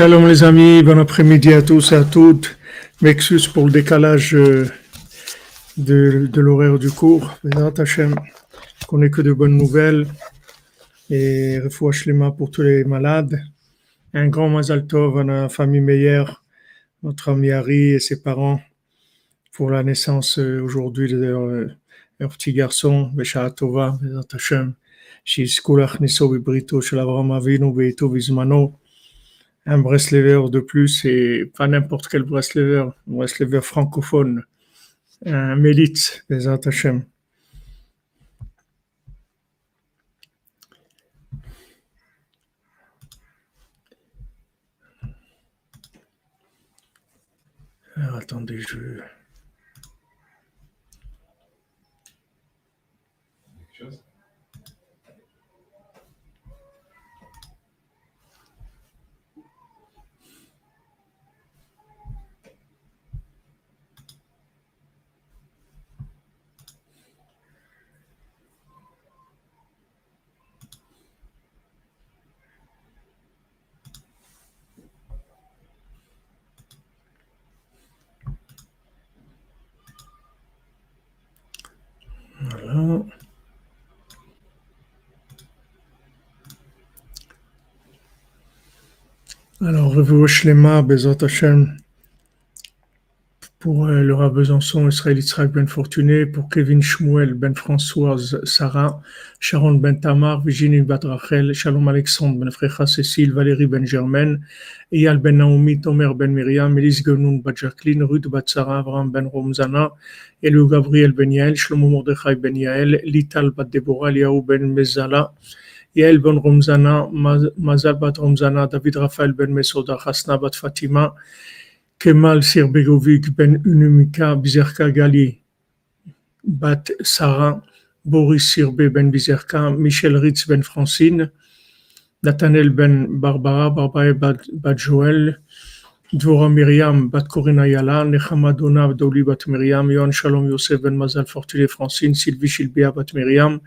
Shalom les amis, bon après-midi à tous et à toutes. M'excuse pour le décalage euh, de, l'horaire du cours. Hashem, qu'on n'ait que de bonnes nouvelles. Et refouache les mains pour tous les malades. Un grand mazal tov à la famille Meyer, notre ami Harry et ses parents, pour la naissance euh, aujourd'hui de euh, leur, petit garçon, Besha Tova, Bezat Hashem. Shizkulach Niso Avinu, Beito un Breslever de plus et pas n'importe quel Breslever, un Breslever francophone, un Mélite des Hachem. Alors, attendez, je... Voilà. Alors, Revuosh Lema, Bezot Hashem, pour euh, Rav Besançon, Israël Yitzhak Ben Fortuné, pour Kevin Shmuel Ben Françoise Sarah, Sharon Ben Tamar, Virginie Bat Rachel, Shalom Alexandre Ben Frecha Cécile, Valérie Ben Germaine, Eyal Ben Naomi, Tomer Ben Miriam, Elise Genoun Bat Jacqueline, Ruth Bat Sarah, Abraham Ben Romzana, Elou Gabriel Ben Yael, Shlomo Mordechai Ben Yael, Lital Bat Deborah, Liaou Ben Mezala, Ben Romzana, Maz- Mazal Bat Romzana, David Raphaël Ben Mesoda, Hasna Bat Fatima, Kemal Sirbegovic Ben Unumika Bizerka Gali Bat Sarah Boris Sirbe Ben Bizerka Michel Ritz Ben Francine Nathaniel Ben Barbara Barbara Bat, Joël Dvora Myriam Bat Corinna Yala Nechama Dona Doli Bat Myriam Yohan Shalom Yosef Ben Mazal Fortuné Francine Sylvie Shilbia Bat Myriam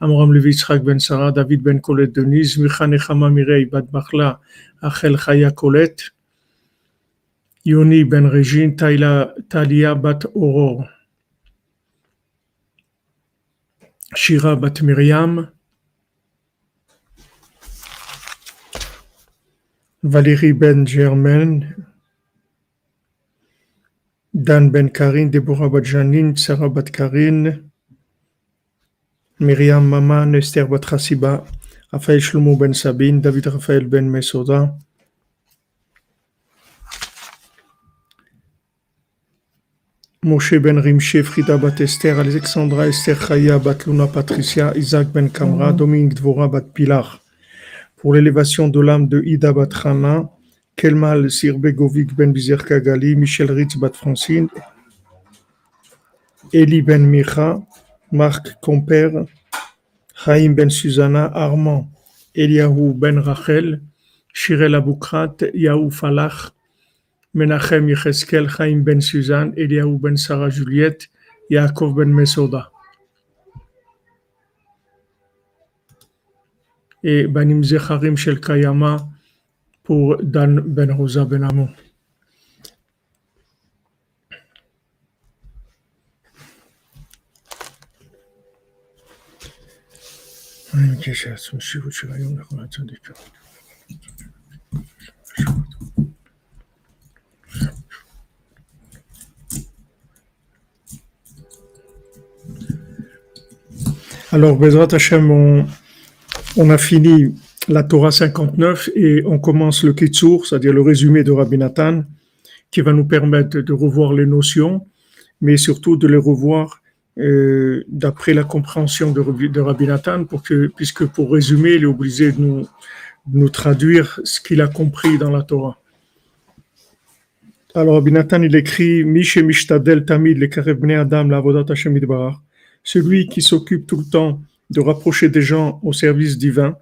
Amram Levi Yitzhak Ben Sarah David Ben Colette Denise Micha Nechama Mirei Bat Bachla Achel Chaya Colette Yoni Ben Régine, Talia Bat Aurore, Shira Bat Myriam, Valérie Ben Germaine, Dan Ben Karine, Deborah Bat Janine, Sarah Bat Karine, Myriam Maman, Esther Bat Hassiba, Raphaël Shlomo Ben Sabine, David Raphaël Ben Mesoda, Moshe Ben Rimshe, Frida Bat Esther, Alexandra Esther Chaya Bat Luna Patricia, Isaac Ben Kamra, Dominique Dvora Bat Pilar. Pour l'élévation de l'âme de Ida Bat Hana, Kelmal Sirbegovic Ben Bizer Kagali, Michel Ritz Bat Francine, Eli Ben Micha, Marc Comper, Chaim Ben Susanna, Armand, Eliahu Ben Rachel, Shirel Aboukrat, Yahou Falach, Menachem Yecheskel, Chaim Ben Suzanne, Eliahu Ben Sarah Juliette, Yaakov Ben Mesoda. Et Banim Zecharim Shel Kayama pour Dan Ben Rosa Ben Amon. Alors, Bezrat Hashem, on, a fini la Torah 59 et on commence le Kitsur, c'est-à-dire le résumé de Rabbi Nathan, qui va nous permettre de revoir les notions, mais surtout de les revoir euh, d'après la compréhension de, de Rabbi Nathan, puisque pour résumer, il est obligé de nous, traduire ce qu'il a compris dans la Torah. Alors, Rabbi Nathan, il écrit Mishe Mishtadel Tamid le Karev Bnei Adam la Hashem Yitbarach. Celui qui s'occupe tout le temps de rapprocher des gens au service divin.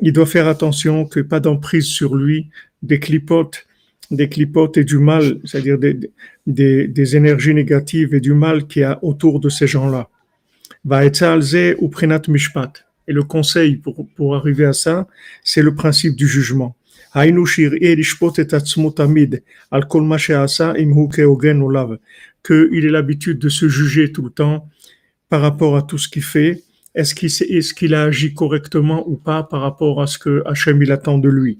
Il doit faire attention que pas d'emprise sur lui des clipotes, des clipotes et du mal, c'est-à-dire des, énergies négatives et du mal qu'il y a autour de ces gens-là. Et le conseil pour, pour arriver à ça, c'est le principe du jugement. Qu'il ait l'habitude de se juger tout le temps par rapport à tout ce qu'il fait. Est-ce qu'il est qu'il a agi correctement ou pas par rapport à ce que Hachem il attend de lui?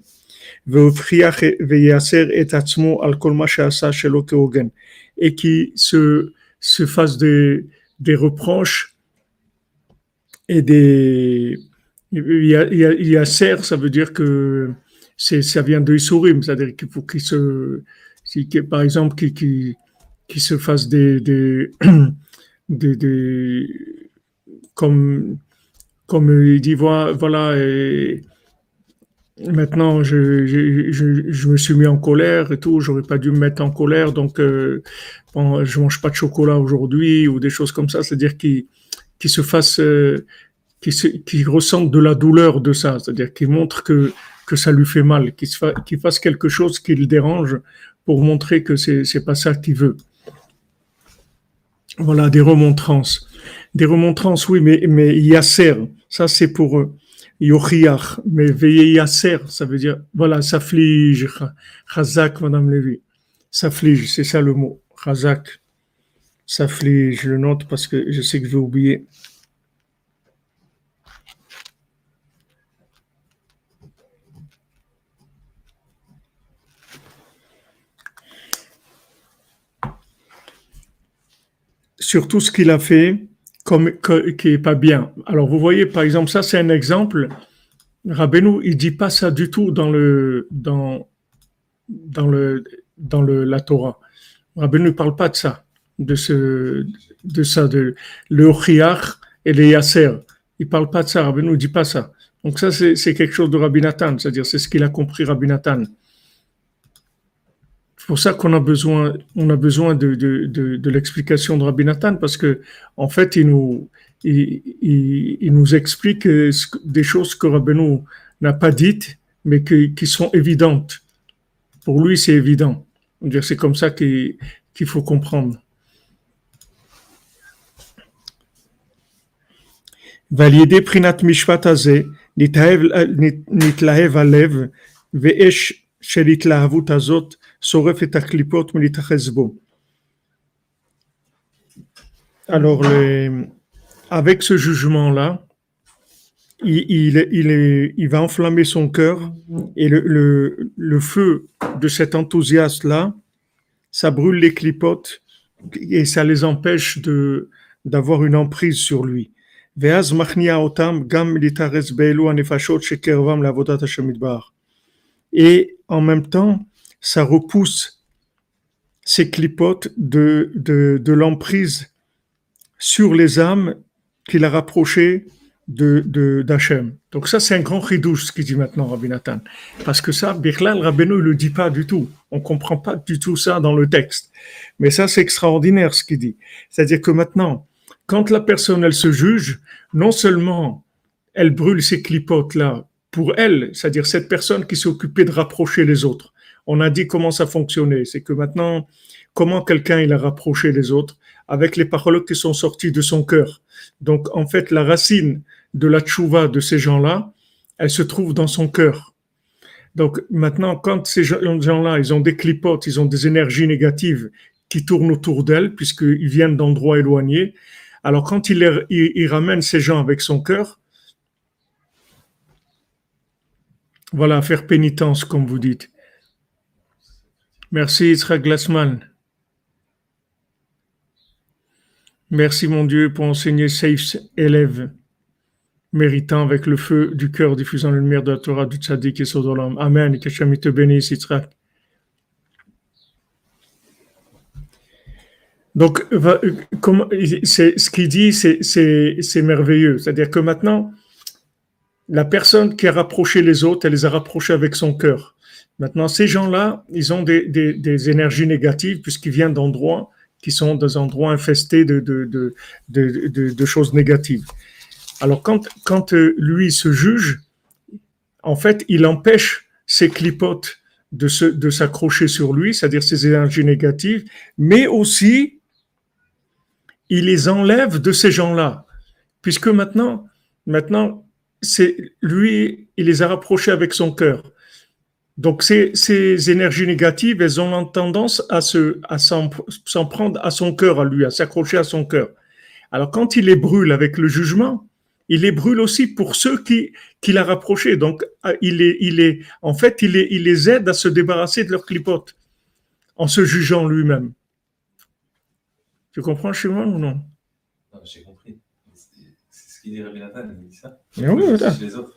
Et qui se, se fasse des, des reproches et des. Il y a, il y a, serre, ça veut dire que c'est, ça vient de Isurim, c'est-à-dire qu'il faut qu'il se. Par exemple, qu'il qui, qui se fasse des. des, des, comme, comme il dit, voilà, et, Maintenant, je, je, je, me suis mis en colère et tout. J'aurais pas dû me mettre en colère, donc euh, bon, je mange pas de chocolat aujourd'hui ou des choses comme ça. C'est-à-dire qu'ils qu se fassent, euh, qu'ils ressentent de la douleur de ça. C'est-à-dire qu'ils montrent que que ça lui fait mal, qu'il fa, fasse quelque chose qui le dérange pour montrer que c'est pas ça qu'il veut. Voilà des remontrances, des remontrances. Oui, mais mais Yasser, ça c'est pour eux Yochiach, mais veillez Yasser, ça veut dire, voilà, s'afflige, Chazak, Madame Lévy, s'afflige, c'est ça le mot, Chazak, s'afflige, je le note parce que je sais que je vais oublier. Sur tout ce qu'il a fait, comme, qui est pas bien. Alors vous voyez, par exemple, ça c'est un exemple. Rabbeinu, il dit pas ça du tout dans le dans dans le dans le la Torah. Rabbeinu ne parle pas de ça, de ce de ça de le et le yasser. Il parle pas de ça. Rabbeinu dit pas ça. Donc ça c'est quelque chose de Rabbi Nathan, c'est-à-dire c'est ce qu'il a compris Rabbi Nathan c'est pour ça qu'on a besoin, de, l'explication de Rabbi Nathan, parce que en fait, il nous, explique euh, des choses que Rabbi Rabbeinu n'a pas dites, mais qui sont évidentes. Pour lui, c'est évident. C'est comme ça qu'il faut comprendre. Valider prinat mishvat hazeh, nitlahev alev, ve'esh shelitlahavut azot, הלב ואש של התלהבות הזאת alors, avec ce jugement-là, il, il, il, va enflammer son cœur et le, le, feu de cet enthousiasme-là, ça brûle les clipotes et ça les empêche de d'avoir une emprise sur lui. Et en même temps, ça repousse ces clipotes de, de, l'emprise sur les âmes qu'il a rapprochées de d'Hachem. Donc ça, c'est un grand ridouche, ce qu'il dit maintenant Rabbi Nathan. Parce que ça, Birlal Rabbeinu ne le dit pas du tout. On comprend pas du tout ça dans le texte. Mais ça, c'est extraordinaire ce qu'il dit. C'est-à-dire que maintenant, quand la personne, elle se juge, non seulement elle brûle ces clipotes-là pour elle, c'est-à-dire cette personne qui s'est occupée de rapprocher les autres, on a dit comment ça fonctionnait. C'est que maintenant, comment quelqu'un il a rapproché les autres avec les paroles qui sont sorties de son cœur. Donc, en fait, la racine de la tchouva de ces gens-là, elle se trouve dans son cœur. Donc, maintenant, quand ces gens-là, ils ont des clipotes, ils ont des énergies négatives qui tournent autour d'elles, puisqu'ils viennent d'endroits éloignés, alors quand il, il ramène ces gens avec son cœur, voilà, faire pénitence, comme vous dites. Merci Israël Glassman. Merci mon Dieu pour enseigner safe élèves méritant avec le feu du cœur diffusant la lumière de la Torah du Tzadik et Sodolam. Amen. Que te bénisse Israël. Donc, c'est, ce qu'il dit, c'est merveilleux. C'est-à-dire que maintenant, la personne qui a rapproché les autres, elle les a rapprochés avec son cœur. Maintenant, ces gens-là, ils ont des, énergies négatives puisqu'ils viennent d'endroits qui sont des endroits infestés de, choses négatives. Alors, quand, euh, lui se juge, en fait, il empêche ces clipotes de, s'accrocher sur lui, c'est-à-dire ces énergies négatives, mais aussi, il les enlève de ces gens-là. Puisque maintenant, maintenant, lui, il les a rapprochés avec son cœur. Donc ces, ces énergies négatives, elles ont tendance à se, à s'en, prendre à son cœur, à lui, à s'accrocher à son cœur. Alors quand il les brûle avec le jugement, il les brûle aussi pour ceux qui, qui l'a rapproché. Donc ah, il est, il est, en fait, il, il les aide à se débarrasser de leurs clipotes en se jugeant lui-même. Tu comprends chez moi ou non? Non, j'ai compris. C'est ce qu'il dit Rabbi Nathan, il dit ça. oui, les autres.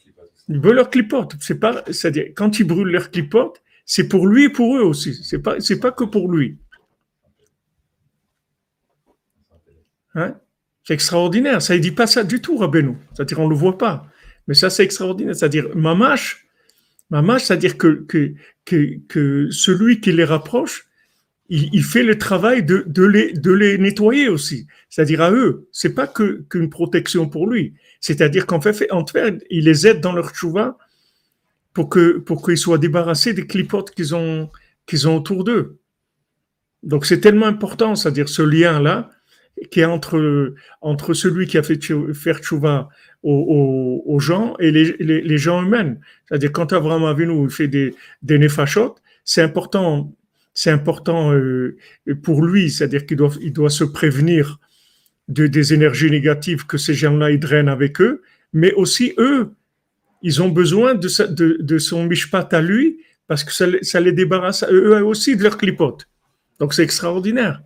ils brûlent leur clipote. C'est pas, c'est-à-dire, quand ils brûlent leur clipote, c'est pour lui et pour eux aussi. C'est pas, c'est pas que pour lui. Hein? C'est extraordinaire. Ça ne dit pas ça du tout, Rabbeinu. C'est-à-dire, on le voit pas. Mais ça, c'est extraordinaire. C'est-à-dire, mamash, mamash, c'est-à-dire que, que, que, que, celui qui les rapproche, il, il fait le travail de, de, les, de les nettoyer aussi. C'est-à-dire à eux. C'est pas que, qu'une protection pour lui. C'est-à-dire qu'en fait, en fait, il les aide dans leur chouva pour que pour qu'ils soient débarrassés des clipotes qu'ils ont qu'ils ont autour d'eux. Donc c'est tellement important, c'est-à-dire ce lien-là qui est entre entre celui qui a fait faire chouva aux, gens et les, les, les gens eux-mêmes. C'est-à-dire quand Abraham Avinu fait des des nefashot, c'est important c'est important euh, pour lui, c'est-à-dire qu'il doit il doit se prévenir de, des énergies négatives que ces gens-là ils drainent avec eux, mais aussi eux, ils ont besoin de, de, son mishpat à lui parce que ça, les débarrasse eux aussi de leur clipote. Donc c'est extraordinaire.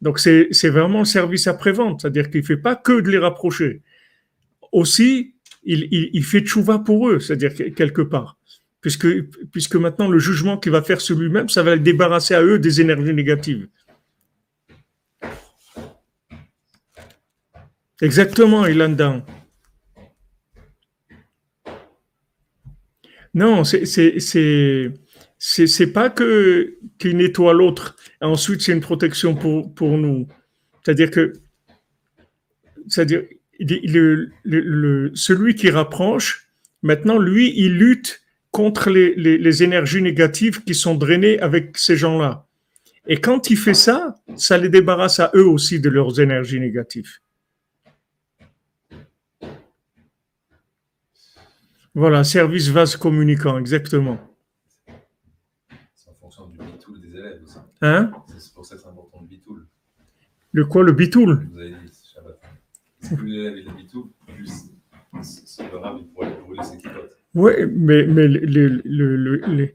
Donc c'est vraiment un service après-vente, c'est-à-dire qu'il ne fait pas que de les rapprocher. Aussi, il, il, il fait tchouva pour eux, c'est-à-dire quelque part. Puisque, puisque maintenant le jugement qu'il va faire sur lui-même, ça va le débarrasser à eux des énergies négatives. Exactement, il dedans. Non, c'est pas que qu'il nettoie l'autre. Ensuite, c'est une protection pour, pour nous. C'est-à-dire que celui qui rapproche, maintenant, lui, il lutte contre les, les énergies négatives qui sont drainées avec ces gens-là. Et quand il fait ça, ça les débarrasse à eux aussi de leurs énergies négatives. Voilà, service vase communicant, exactement. C'est en fonction du bitoul des élèves aussi. Hein? C'est pour ça que c'est important le bitoul. Le quoi, le bitoul? Vous avez dit, Shabbat. Plus l'élève est le bitoul, plus le rab il pourrait brûler ses kilotes. Oui, mais, mais le, le, le,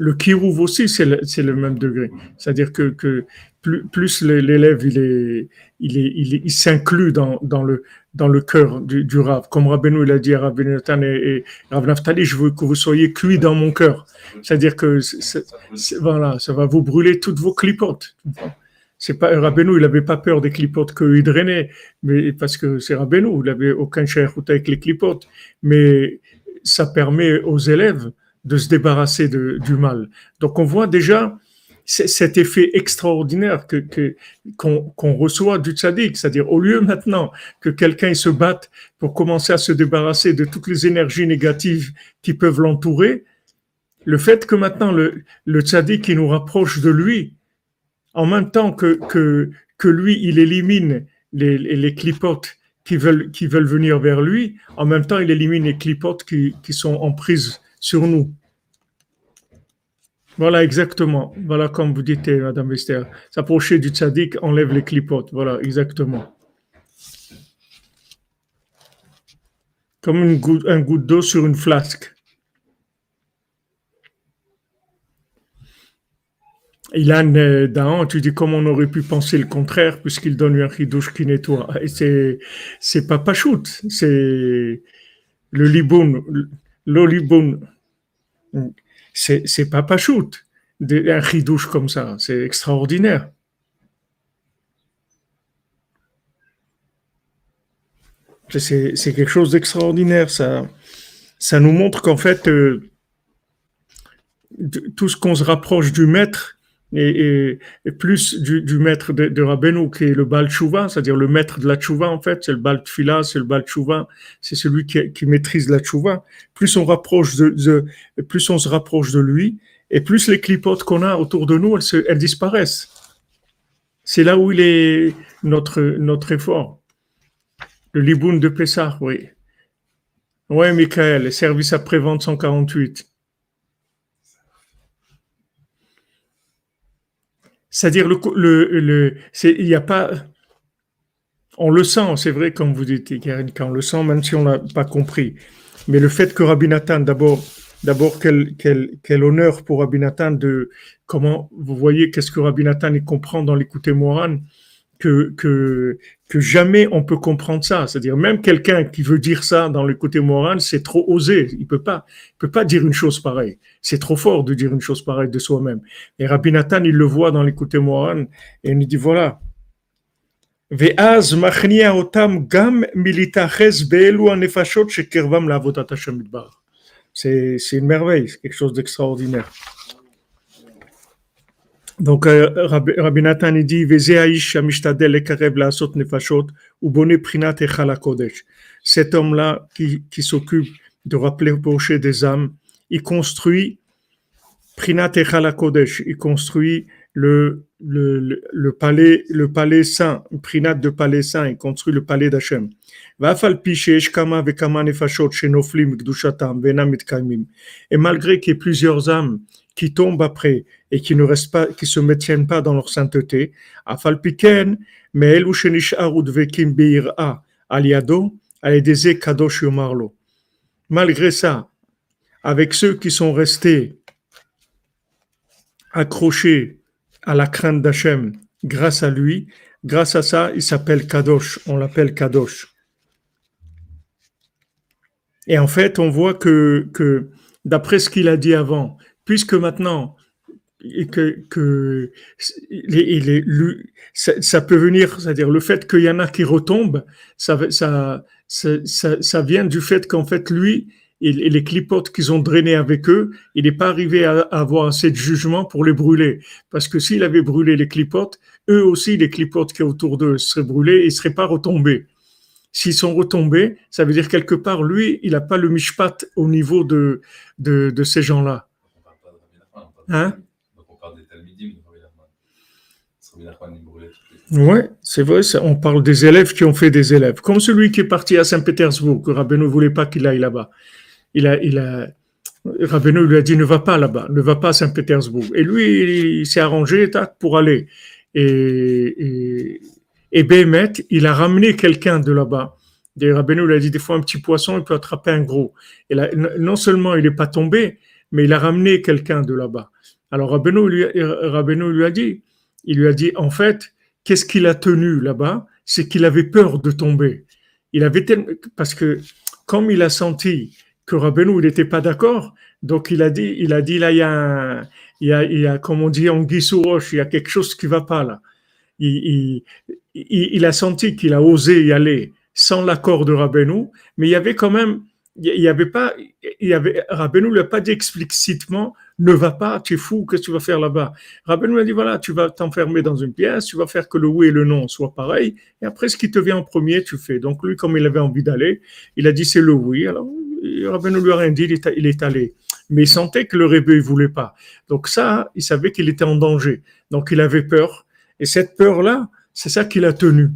le, kirouv aussi, c'est le, le, même degré. C'est-à-dire que, que plus, plus l'élève il est, il est, il, s'inclut dans, dans le, dans le cœur du, du Rav. Comme Rabbeinu il a dit à Rabbi Nathan et, et Naftali, je veux que vous soyez cuits dans mon cœur. C'est-à-dire que voilà, ça va vous brûler toutes vos clipotes. C'est pas Rabbeinu, il n'avait pas peur des clipotes qu'il drainait, mais parce que c'est Rabbeinu, il n'avait aucun cher avec les clipotes. Mais ça permet aux élèves de se débarrasser du mal. Donc on voit déjà cet effet extraordinaire que qu'on reçoit du tzaddik, c'est-à-dire au lieu maintenant que quelqu'un se batte pour commencer à se débarrasser de toutes les énergies négatives qui peuvent l'entourer, le fait que maintenant le, le tzaddik qui nous rapproche de lui, en même temps que, que, que lui, il élimine les, les clipotes qui veulent, qui veulent venir vers lui, en même temps, il élimine les clipotes qui, qui sont en prise sur nous. Voilà, exactement. Voilà, comme vous dites, Madame Esther. S'approcher du tzaddik enlève les clipotes. Voilà, exactement. Comme une goutte, un goutte d'eau sur une flasque. Ilan euh, Dahan, tu dis comment on aurait pu penser le contraire puisqu'il donne un ridouche qui nettoie. Et c'est, c'est pas c'est le Liboun, l'Oliboun c'est, pas pachout, un ridouche comme ça, c'est extraordinaire. C'est, c'est quelque chose d'extraordinaire, ça. ça nous montre qu'en fait, euh, tout ce qu'on se rapproche du maître, et, plus du, maître de, de Rabbeinu, qui est le Baal Tshuva, c'est-à-dire le maître de la Tshuva, en fait, c'est le Baal Tfila, c'est le Baal Tshuva, c'est celui qui, qui, maîtrise la Tshuva. Plus on, rapproche de, plus on se rapproche de lui, et plus les clipotes qu'on a autour de nous, elles, se, elles disparaissent. C'est là où il est notre, notre effort. Le Liboun de Pessah, oui. Oui, Michael, service après-vente 148. C'est-à-dire, le, le, le il n'y a pas. On le sent, c'est vrai, comme vous dites, quand on le sent, même si on n'a pas compris. Mais le fait que Rabbi Nathan, d'abord, d'abord quel, quel, quel, honneur pour Rabbi Nathan de comment vous voyez qu'est-ce que Rabbi Nathan il comprend dans l'écouter Moran que, jamais on peut comprendre ça. C'est-à-dire, même quelqu'un qui veut dire ça dans le côté moral, c'est trop osé. Il peut pas, peut pas dire une chose pareille. C'est trop fort de dire une chose pareille de soi-même. Et Rabbi Nathan, il le voit dans l'écouter moral et il nous dit voilà. C'est, une merveille, quelque chose d'extraordinaire. Donc, euh, Rabbi, Nathan dit Cet homme-là qui, qui s'occupe de rappeler au des âmes, il construit Prinat Kodesh, il construit le, le, le, palais, le palais saint, Prinat de palais saint, il construit le palais d'Hachem. Et malgré qu'il y ait plusieurs âmes qui tombent après et qui ne restent pas, qui se maintiennent pas dans leur sainteté. Afalpiken, mais vekim beira aliado, kadosh yomarlo. Malgré ça, avec ceux qui sont restés accrochés à la crainte d'Hachem grâce à lui, grâce à ça, il s'appelle Kadosh, on l'appelle Kadosh. Et en fait, on voit que, que d'après ce qu'il a dit avant, puisque maintenant, que, que ça, peut venir, c'est-à-dire le fait qu'il y en a qui retombent, ça, ça, ça, ça vient du fait qu'en fait, lui, et les clipotes qu'ils ont drainé avec eux, il n'est pas arrivé à avoir assez de jugement pour les brûler. Parce que s'il avait brûlé les clipotes, eux aussi, les clipotes qui sont autour d'eux seraient brûlés et ne seraient pas retombés. S'ils sont retombés, ça veut dire quelque part, lui, il n'a pas le mishpat au niveau de, de, de ces gens-là. Hein? Oui, c'est vrai, on parle des élèves qui ont fait des élèves. Comme celui qui est parti à Saint-Pétersbourg, que Rabbeinu ne voulait pas qu'il aille là-bas. Il a, il a, lui a dit ne va pas là-bas, ne va pas à Saint-Pétersbourg. Et lui, il, s'est arrangé pour aller. Et, et, et il a ramené quelqu'un de là-bas. Rabbeinu lui a dit des fois un petit poisson, il peut attraper un gros. Et non seulement il n'est pas tombé, mais il a ramené quelqu'un de là-bas. Alors Rabbeinu lui, lui a dit, il lui a dit, en fait, qu'est-ce qu'il a tenu là-bas? C'est qu'il avait peur de tomber. Il avait parce que comme il a senti que Rabbeinu n'était pas d'accord, donc il a dit, il a dit là il y a, il y a, comme on dit en roche, il y a quelque chose qui va pas là. Il, a senti qu'il a osé y aller sans l'accord de Rabbeinu, mais il y avait quand même il y avait pas, il y avait, Rabbeinu ne lui a pas dit explicitement, ne va pas, tu es fou, qu'est-ce que tu vas faire là-bas? Rabbeinu lui a dit, voilà, tu vas t'enfermer dans une pièce, tu vas faire que le oui et le non soient pareils, et après, ce qui te vient en premier, tu fais. Donc, lui, comme il avait envie d'aller, il a dit, c'est le oui. Alors, Rabbeinu lui a rien dit, il est, allé. Mais il sentait que le rébé ne voulait pas. Donc, ça, il savait qu'il était en danger. Donc, il avait peur. Et cette peur-là, c'est ça qu'il a tenu.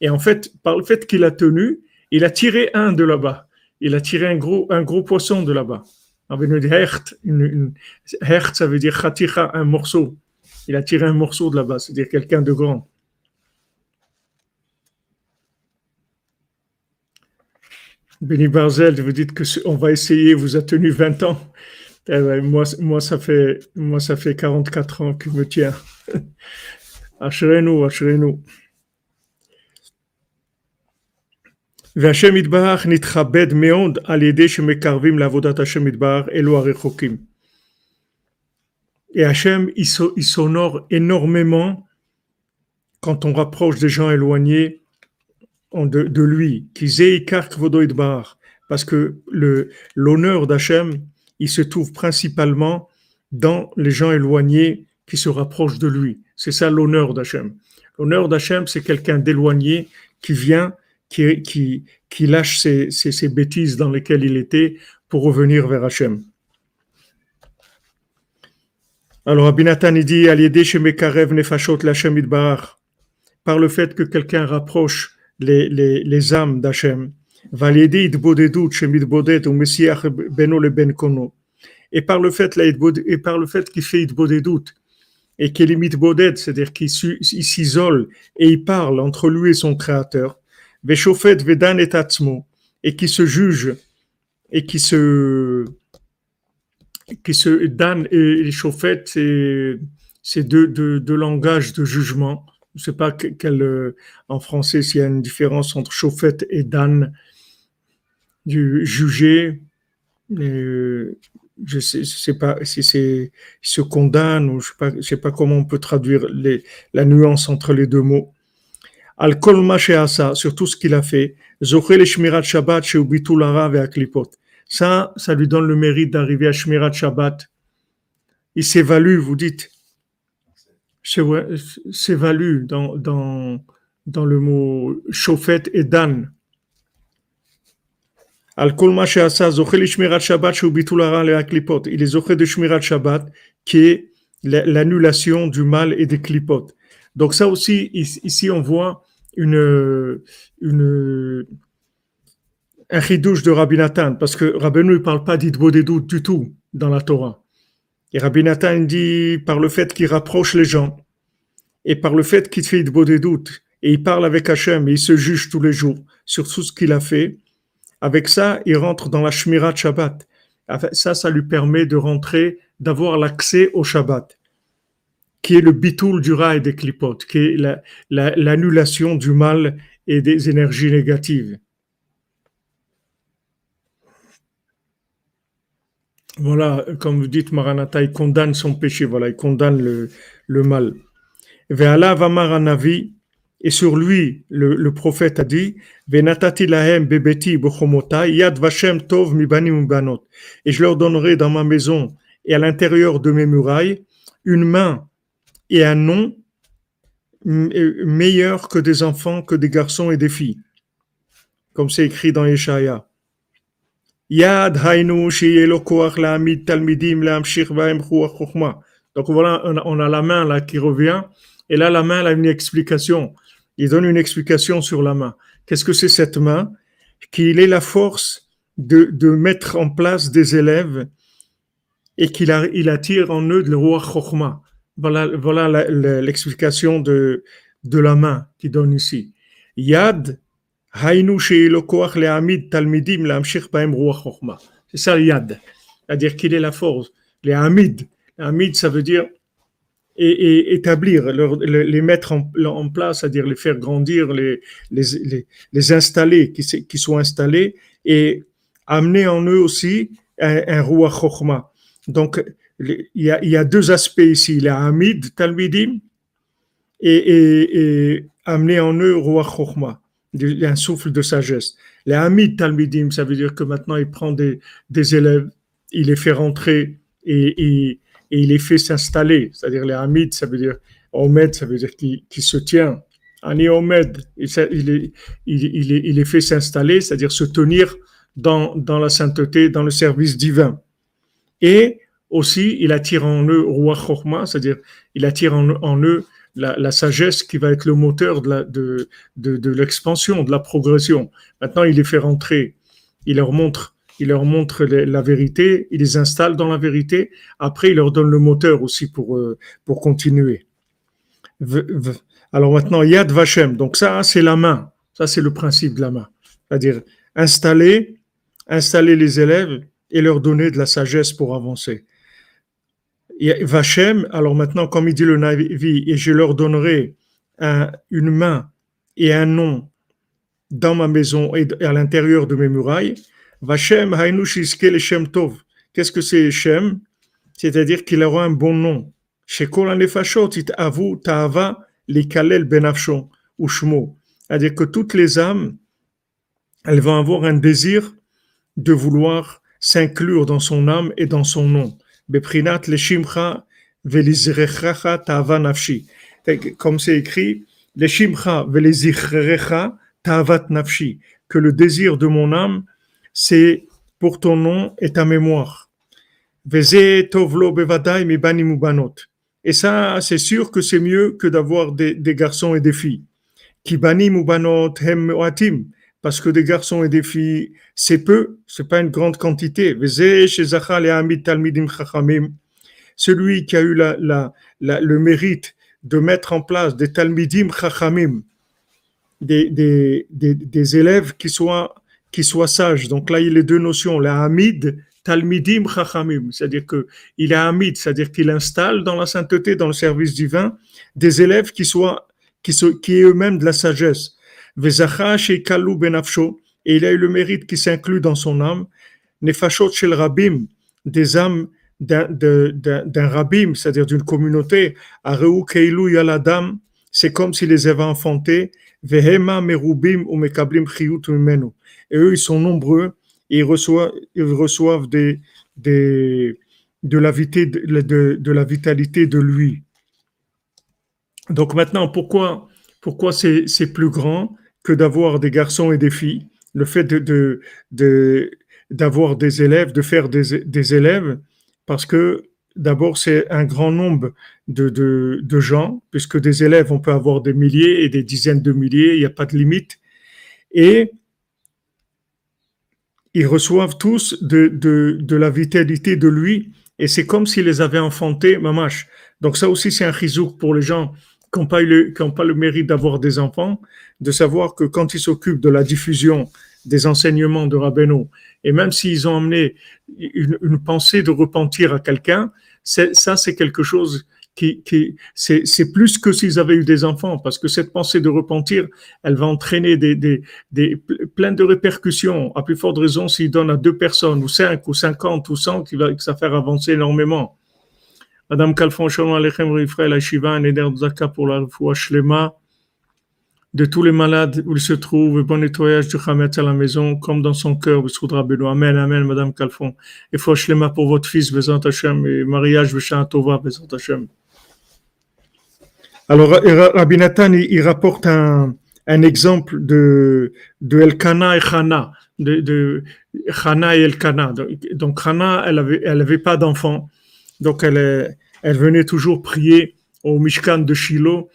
Et en fait, par le fait qu'il a tenu, il a tiré un de là-bas il a tiré un gros, un gros poisson de là-bas. Hecht, ça veut dire khatira, un morceau. Il a tiré un morceau de là-bas, c'est-à-dire quelqu'un de grand. Benny Barzel, vous dites que on va essayer, vous a tenu 20 ans. Eh moi, moi, ça fait, moi, ça fait 44 ans qu'il me tient. Ashrenu, Ashrenu. Et Hachem il s'honore énormément quand on rapproche des gens éloignés de, lui. parce que l'honneur d'Hachem, il se trouve principalement dans les gens éloignés qui se rapprochent de lui. C'est ça l'honneur d'Hachem. L'honneur d'Hachem, c'est quelqu'un d'éloigné qui vient, qui, lâche ses, ses, ses, bêtises dans lesquelles il était pour revenir vers Hachem. Alors, Abinatan, dit, par le fait que quelqu'un rapproche les, les, les âmes d'Hachem, ben et par le fait, et par le fait qu'il fait doutes et qu'il limite bodet, c'est-à-dire qu'il s'isole et il parle entre lui et son créateur, et et qui se juge et qui se qui se Dan et Chauffette, c'est deux, deux, langages de jugement. Je ne sais pas quel, euh, en français s'il y a une différence entre Chauffette et Dan du juger. Euh, je sais, sais pas si c'est se condamne ou je je sais pas comment on peut traduire la nuance entre les deux mots. Al kol ça sur tout ce qu'il a fait. Zoché le shmirat Shabbat chez Ubitulara et Aklipot. Ça, ça lui donne le mérite d'arriver à shmirat Shabbat. Il s'évalue, vous dites. S'évalue dans, dans, dans le mot chauffette et dan. Al kol Asa, Zoché le shmirat Shabbat chez Ubitulara et Aklipot. Il est Zoché de shmirat Shabbat qui est Donc ça aussi, ici on voit un chidouche de Rabbi Nathan, parce que Rabbi ne parle pas d'Idbodedou du tout dans la Torah. Et Rabbi Nathan dit par le fait qu'il rapproche les gens, et par le fait qu'il fait Idbodedou, et il parle avec Hachem, et il se juge tous les jours sur tout ce qu'il a fait, avec ça, il rentre dans la Shmirat Shabbat. Ça, ça lui permet de rentrer, d'avoir l'accès au Shabbat qui est le bitoul du rail des clipotes, qui est l'annulation la, du mal et des énergies négatives. Voilà, comme vous dites, Maranatha, il condamne son péché, voilà, il condamne le, le mal. Et sur lui, le, prophète a dit, vashem tov Et je leur donnerai dans ma maison et à l'intérieur de mes murailles une main et un nom meilleur que des enfants, que des garçons et des filles. Comme c'est écrit dans Yeshaya. Yad Donc voilà, on a la main là qui revient. Et là, la main, a une explication. Il donne une explication sur la main. Qu'est-ce que c'est cette main? Qu'il ait la force de, mettre en place des élèves et qu'il il attire en eux le roi Chokhmah. Voilà, voilà l'explication de, de la main qui donne ici. Yad, talmidim C'est ça yad. C'est-à-dire qu'il est la force. Les hamid. Hamid, ça veut dire et, établir, les mettre en, place, c'est-à-dire les faire grandir, les, les, installer, qui, qui sont installés, et amener en eux aussi un, un chokhmah. Donc, il y, a, deux aspects ici. Il Hamid, Talmidim, et, et, amener en eux Roi Chokhmah, un souffle de sagesse. Les Hamid Talmidim, ça veut dire que maintenant il prend des, élèves, il les fait rentrer et, il les fait s'installer. C'est-à-dire les Hamid, ça veut dire Omed, ça veut dire qui, qui se tient. Ani Omed, il, il les fait s'installer, c'est-à-dire se tenir dans, dans la sainteté, dans le service divin. Et aussi, il attire en eux roi c'est-à-dire il attire en, eux la, sagesse qui va être le moteur de, de, l'expansion, de la progression. Maintenant, il les fait rentrer, il leur montre, il leur montre la vérité, il les installe dans la vérité. Après, il leur donne le moteur aussi pour, euh, pour continuer. Alors maintenant, Yad Vashem, donc ça, c'est la main. Ça, c'est le principe de la main. C'est-à-dire installer, installer les élèves et leur donner de la sagesse pour avancer. Vachem, alors maintenant, comme il dit le Navi, et je leur donnerai une main et un nom dans ma maison et à l'intérieur de mes murailles. Vachem, le Shem Tov. Qu'est-ce que c'est Shem? C'est-à-dire qu'il aura un bon nom. Shekol it avu ta'ava les kalel benafshon ou shmo. C'est-à-dire que toutes les âmes, elles vont avoir un désir de vouloir s'inclure dans son âme et dans son nom. Comme c'est écrit. Que le désir de mon âme, c'est pour ton nom et ta mémoire. Et ça, c'est sûr que c'est mieux que d'avoir des, garçons et des filles. Hem oatim parce que des garçons et des filles, c'est peu, c'est pas une grande quantité. Celui qui a eu le mérite de mettre en place des talmidim chachamim, des, élèves qui soient, qui soient sages. Donc là, il y a les deux notions, la hamid, talmidim chachamim, c'est-à-dire que il est hamid, c'est-à-dire qu'il installe dans la sainteté, dans le service divin, des élèves qui soient, qui, qui est eux-mêmes de la sagesse et il a eu le mérite qui s'inclut dans son âme, Nefashot Shel Rabim, des âmes d'un rabim, c'est-à-dire d'une communauté, Yaladam, c'est comme s'il les avait enfantés, Merubim ou Mekablim. Et eux, ils sont nombreux et ils reçoivent, ils reçoivent de, la vitalité, de, de la vitalité de lui. Donc maintenant, pourquoi, pourquoi c'est plus grand? Que d'avoir des garçons et des filles, le fait de, d'avoir des élèves, de faire des, élèves, parce que d'abord c'est un grand nombre de, de, gens, puisque des élèves, on peut avoir des milliers et des dizaines de milliers, il n'y a pas de limite. Et ils reçoivent tous de, la vitalité de lui, et c'est comme s'il les avait enfantés, mamache. Donc ça aussi, c'est un chizouk pour les gens qui n'ont pas, pas, le mérite d'avoir des enfants, de savoir que quand ils s'occupent de la diffusion des enseignements de Rabbeinu, et même s'ils ont amené une, une, pensée de repentir à quelqu'un, ça c'est quelque chose qui, qui c'est plus que s'ils avaient eu des enfants, parce que cette pensée de repentir, elle va entraîner des, des, des plein de répercussions. À plus forte raison, s'ils donnent à deux personnes, ou cinq, ou cinquante, ou cent, qui va, ça faire avancer énormément. Madame Kalfon, Shalom Alechem, Rifrael, Ashiva, un éder Zaka pour la foi Shlema, de tous les malades où il se trouve, bon nettoyage du Hametz à la maison, comme dans son cœur, Bessoudra Beno. Amen, Amen, Madame Kalfon. Et foi Shlema pour votre fils, Bezant Hashem, et mariage, Beshan Tova, Bezant Hashem. Alors, Rabbi Nathan, il, rapporte un, exemple de, de Elkana et Chana, de, de Chana et Elkana. Donc, Chana, elle avait, elle avait pas d'enfant. Donc elle, venait toujours prier au Mishkan de Shiloh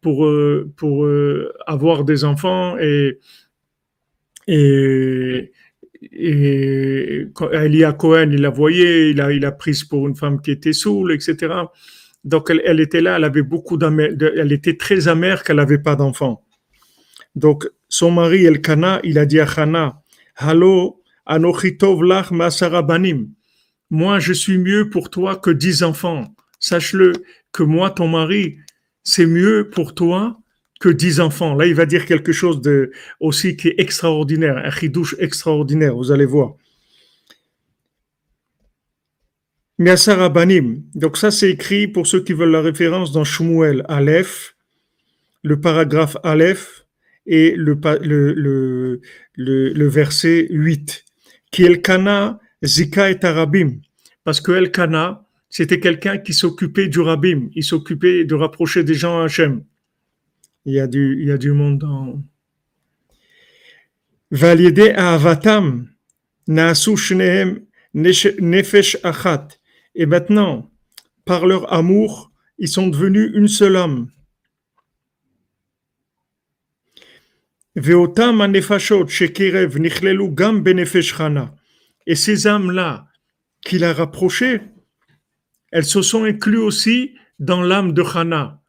pour, euh, euh, avoir des enfants et, et, et Elia Cohen, il la voyait, il a, prise pour une femme qui était saoule, etc. Donc elle, était là, elle avait beaucoup elle était très amère qu'elle n'avait pas d'enfants. Donc son mari Elkana, il a dit à Hana, Hallo, anochitov lach masarabanim moi je suis mieux pour toi que dix enfants. Sache-le que moi, ton mari, c'est mieux pour toi que dix enfants. Là, il va dire quelque chose aussi qui est extraordinaire, un chidouche extraordinaire, vous allez voir. Banim. Donc ça, c'est écrit pour ceux qui veulent la référence dans Shmuel Aleph, le paragraphe Aleph et le, verset 8. Qui Zika et Arabim, parce que Elkana, c'était quelqu'un qui s'occupait du Rabim, il s'occupait de rapprocher des gens à Hachem. Il y a du, il y a du monde dans. Validé à Avatam, Nefesh Achat. Et maintenant, par leur amour, ils sont devenus une seule âme. Veotam Anefashot Shekirev Nichlelu Gam Benefesh. Et ces âmes-là qu'il a rapprochées, elles se sont incluses aussi dans l'âme de Hana.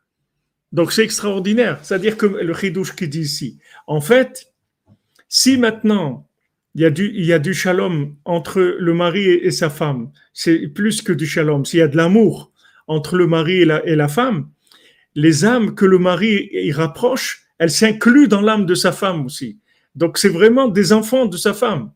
Donc c'est extraordinaire. C'est-à-dire que le chidouche qui dit ici, en fait, si maintenant il y a du, il y a du shalom entre le mari et, sa femme, c'est plus que du shalom. S'il y a de l'amour entre le mari et la, et la femme, les âmes que le mari y rapproche, elles s'incluent dans l'âme de sa femme aussi. Donc c'est vraiment des enfants de sa femme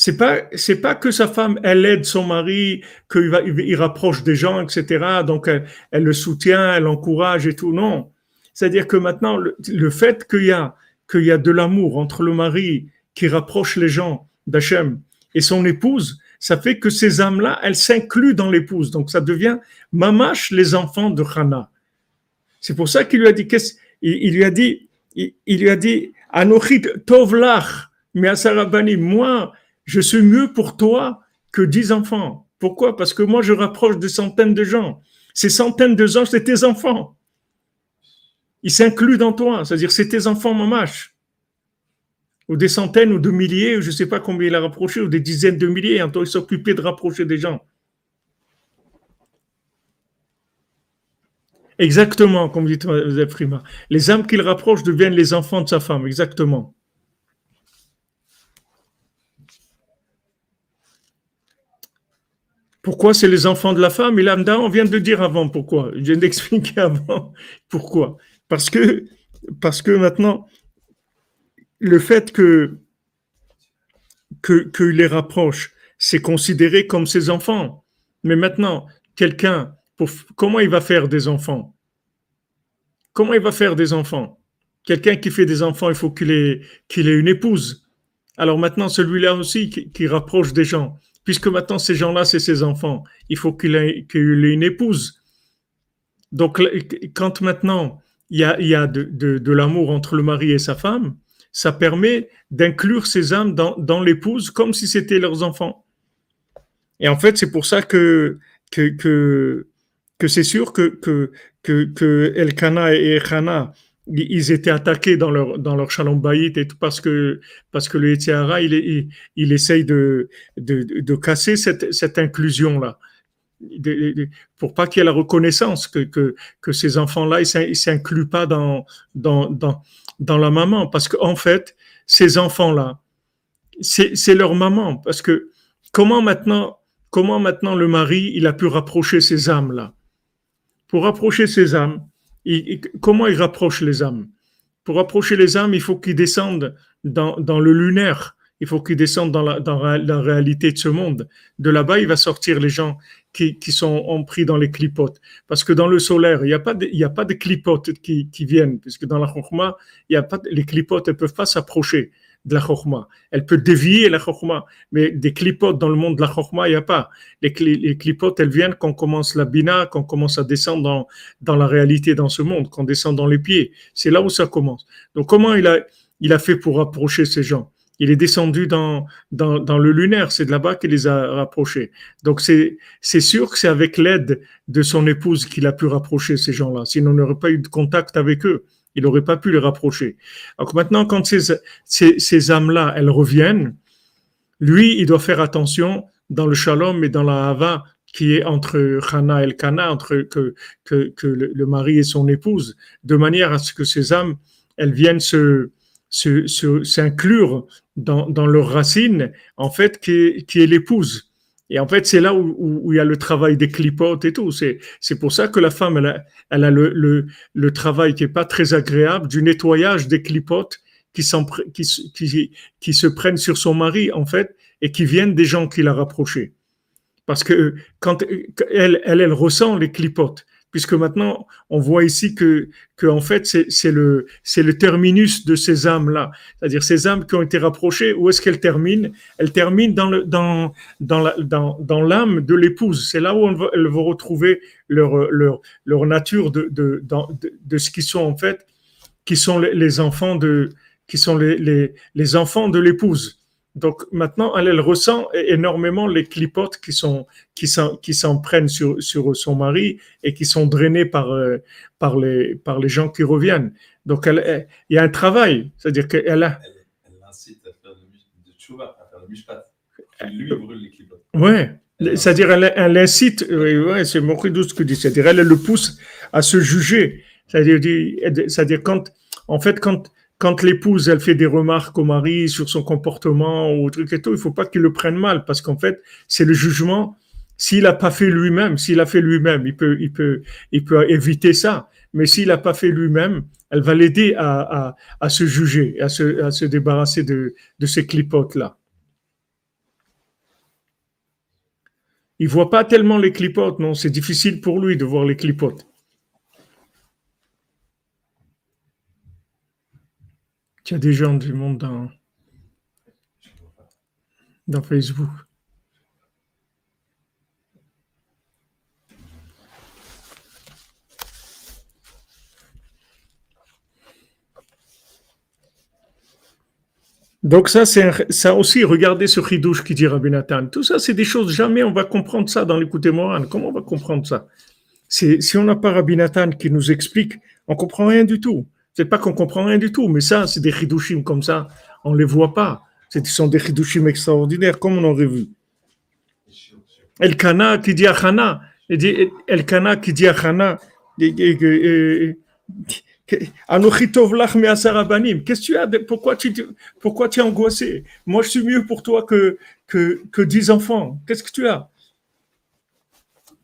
c'est pas c'est pas que sa femme elle aide son mari qu'il va il rapproche des gens etc donc elle, le soutient elle l'encourage et tout non c'est à dire que maintenant le, fait qu'il y a qu'il y a de l'amour entre le mari qui rapproche les gens d'Hachem et son épouse, ça fait que ces âmes-là, elles s'incluent dans l'épouse. Donc ça devient mamash les enfants de Hana. C'est pour ça qu'il lui a dit, il, lui a dit, il, lui a dit, Anochit tovlach, mais Sarabani, moi, je suis mieux pour toi que dix enfants. Pourquoi? Parce que moi, je rapproche de centaines de gens. Ces centaines de gens, c'est tes enfants. Ils s'incluent dans toi, c'est-à-dire c'est tes enfants mamash ou des centaines ou de milliers, ou je ne sais pas combien il a rapproché, ou des dizaines de milliers, en il s'occupait de rapprocher des gens. Exactement, comme dit Frima. Les âmes qu'il rapproche deviennent les enfants de sa femme, exactement. Pourquoi c'est les enfants de la femme? Et là, on vient de dire avant pourquoi? Je viens d'expliquer avant pourquoi? Parce que, parce que maintenant, le fait que, que, les rapproche, c'est considéré comme ses enfants. Mais maintenant, quelqu'un, comment il va faire des enfants? Comment il va faire des enfants? Quelqu'un qui fait des enfants, il faut qu'il ait, qu'il ait une épouse. Alors maintenant, celui-là aussi qui, rapproche des gens, puisque maintenant ces gens-là, c'est ses enfants, il faut qu'il ait, une épouse. Donc, quand maintenant il y a, de, l'amour entre le mari et sa femme, ça permet d'inclure ces âmes dans, l'épouse comme si c'était leurs enfants. Et en fait, c'est pour ça que, c'est sûr que, que, que, et Hana, ils étaient attaqués dans leur, dans leur et tout parce que, parce que le Etiara, il, il, essaye de, de, de casser cette, cette inclusion-là. pour pas qu'il y ait la reconnaissance que, que, que ces enfants-là, ils s'incluent pas dans, dans, dans, dans la maman, parce qu'en fait, ces enfants-là, c'est leur maman, parce que comment maintenant, comment maintenant le mari, il a pu rapprocher ces âmes-là? Pour rapprocher ces âmes, comment il rapproche les âmes? Pour rapprocher les âmes, il faut qu'ils descendent dans, le lunaire, il faut qu'ils descendent dans la, réalité de ce monde. De là-bas, il va sortir les gens qui, sont pris dans les clipotes. Parce que dans le solaire, il n'y a, pas de, a pas de clipotes qui, viennent, puisque dans la chokma, il a pas, les clipotes ne peuvent pas s'approcher de la chokma. Elle peut dévier la chokma, mais des clipotes dans le monde de la chokma, il n'y a pas. Les, les clipotes, elles viennent quand on commence la bina, quand on commence à descendre dans, dans la réalité dans ce monde, quand on descend dans les pieds. C'est là où ça commence. Donc comment il a, il a fait pour approcher ces gens? Il est descendu dans, dans, dans le lunaire, c'est de là-bas qu'il les a rapprochés. Donc c'est sûr que c'est avec l'aide de son épouse qu'il a pu rapprocher ces gens-là. Sinon, on n'aurait pas eu de contact avec eux. Il n'aurait pas pu les rapprocher. Donc maintenant, quand ces, âmes-là, elles reviennent, lui, il doit faire attention dans le shalom et dans la hava qui est entre Hana et el Kana, entre que, le, le, mari et son épouse, de manière à ce que ces âmes, elles viennent se, s'inclure dans, dans leur racine, en fait, qui est l'épouse. Et en fait, c'est là où, il y a le travail des clipotes et tout. C'est, pour ça que la femme, elle a, le, le, travail qui est pas très agréable du nettoyage des clipotes qui, qui, qui, qui se prennent sur son mari, en fait, et qui viennent des gens qui l'a rapproché. Parce que quand elle, elle ressent les clipotes puisque maintenant on voit ici que, que en fait c'est le c'est le terminus de ces âmes là, c'est-à-dire ces âmes qui ont été rapprochées. Où est-ce qu'elles terminent? Elles terminent dans le dans dans dans, dans l'âme de l'épouse. C'est là où elles vont retrouver leur leur leur nature de de, de de ce qui sont en fait qui sont les, enfants de qui sont les, les, les enfants de l'épouse. Donc maintenant, elle, ressent énormément les clipotes qui sont qui s'en qui s'en prennent sur sur son mari et qui sont drainés par euh, par les par les gens qui reviennent. Donc elle, il y a un travail, c'est-à-dire qu'elle a. Elle, l'incite à faire de tchouva, à faire le mishpat. Lui brûle les clipotes. Ouais. C'est-à-dire, elle, elle incite, ouais, c'est Mokhidou ce que dit, c'est-à-dire, elle, le pousse à se juger. C'est-à-dire, c'est-à-dire, quand, en fait, quand, quand l'épouse, elle fait des remarques au mari sur son comportement ou truc et tout, il faut pas qu'il le prenne mal parce qu'en fait, c'est le jugement. S'il a pas fait lui-même, s'il a fait lui-même, il peut, il peut, il peut éviter ça. Mais s'il a pas fait lui-même, elle va l'aider à, à, à, se juger, à se, à se débarrasser de, de ces clipotes-là. Il voit pas tellement les clipotes, non, c'est difficile pour lui de voir les clipotes. Il y a des gens du monde dans. Facebook. Donc ça, c'est ça aussi, regardez ce ridouche qui dit Rabbi Nathan. Tout ça, c'est des choses, jamais on va comprendre ça dans l'écoute Moran. Comment on va comprendre ça? Si on n'a pas Rabbi Nathan qui nous explique, on comprend rien du tout. C'est pas qu'on comprend rien du tout, mais ça, c'est des ridouchim comme ça, on les voit pas. Ce sont des ridouchim extraordinaires, comme on aurait vu. Elkana qui dit Achana, Elkana qui dit Achana, Qu'est-ce que tu as pourquoi tu, pourquoi tu es angoissé? Moi, je suis mieux pour toi que, que, que 10 enfants. Qu'est-ce que tu as?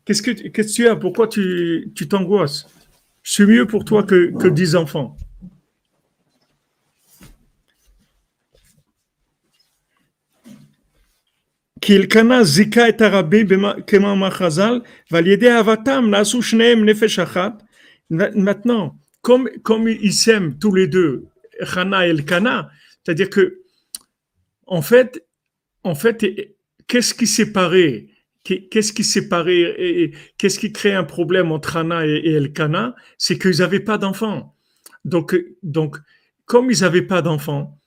Qu'est-ce que, que tu as? Pourquoi tu, tu t'angoisses? Je suis mieux pour toi que, que 10 enfants. Maintenant, comme, ils s'aiment tous les deux, Hana et Elkana, c'est-à-dire que, en fait, en fait, qu'est-ce qui séparait Qu'est-ce qui séparait et qu'est-ce qui crée un problème entre Hana et, Elkana C'est qu'ils n'avaient pas d'enfants. Donc, comme ils n'avaient pas d'enfants,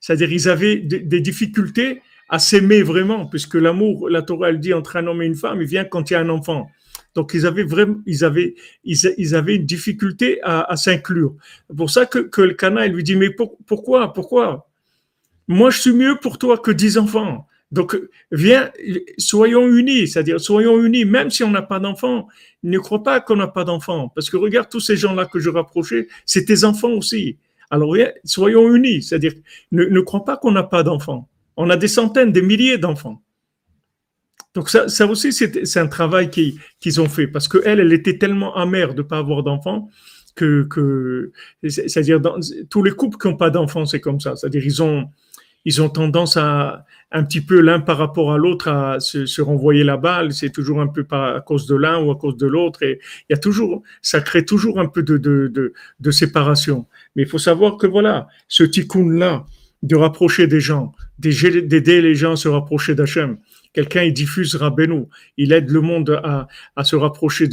c'est-à-dire ils avaient des difficultés à s'aimer vraiment, puisque l'amour, la Torah elle dit entre un homme et une femme, il vient quand il y a un enfant. Donc ils avaient vraiment, ils avaient, ils, avaient une difficulté à, s'inclure. C'est pour ça que, le Cana, il lui dit, mais pourquoi, pourquoi? Moi, je suis mieux pour toi que dix enfants. Donc, viens, soyons unis, c'est-à-dire soyons unis, même si on n'a pas d'enfants. Ne crois pas qu'on n'a pas d'enfants, parce que regarde tous ces gens-là que je rapprochais, c'est tes enfants aussi. Alors, soyons unis, c'est-à-dire ne, crois pas qu'on n'a pas d'enfants. On a des centaines, des milliers d'enfants. Donc ça, aussi, c'est un travail qu'ils ont fait parce qu'elle, elle était tellement amère de ne pas avoir d'enfants que, que c'est-à-dire tous les couples qui n'ont pas d'enfants, c'est comme ça. C'est-à-dire ils ont, ils ont tendance à un petit peu l'un par rapport à l'autre à se, se, renvoyer la balle. C'est toujours un peu pas à cause de l'un ou à cause de l'autre. Et il y a toujours, ça crée toujours un peu de, de, de, de séparation. Mais il faut savoir que voilà, ce tikkun là de rapprocher des gens, d'aider les gens à se rapprocher d'Hachem, Quelqu'un, il diffuse Rabbeinu. Il aide le monde à, à se rapprocher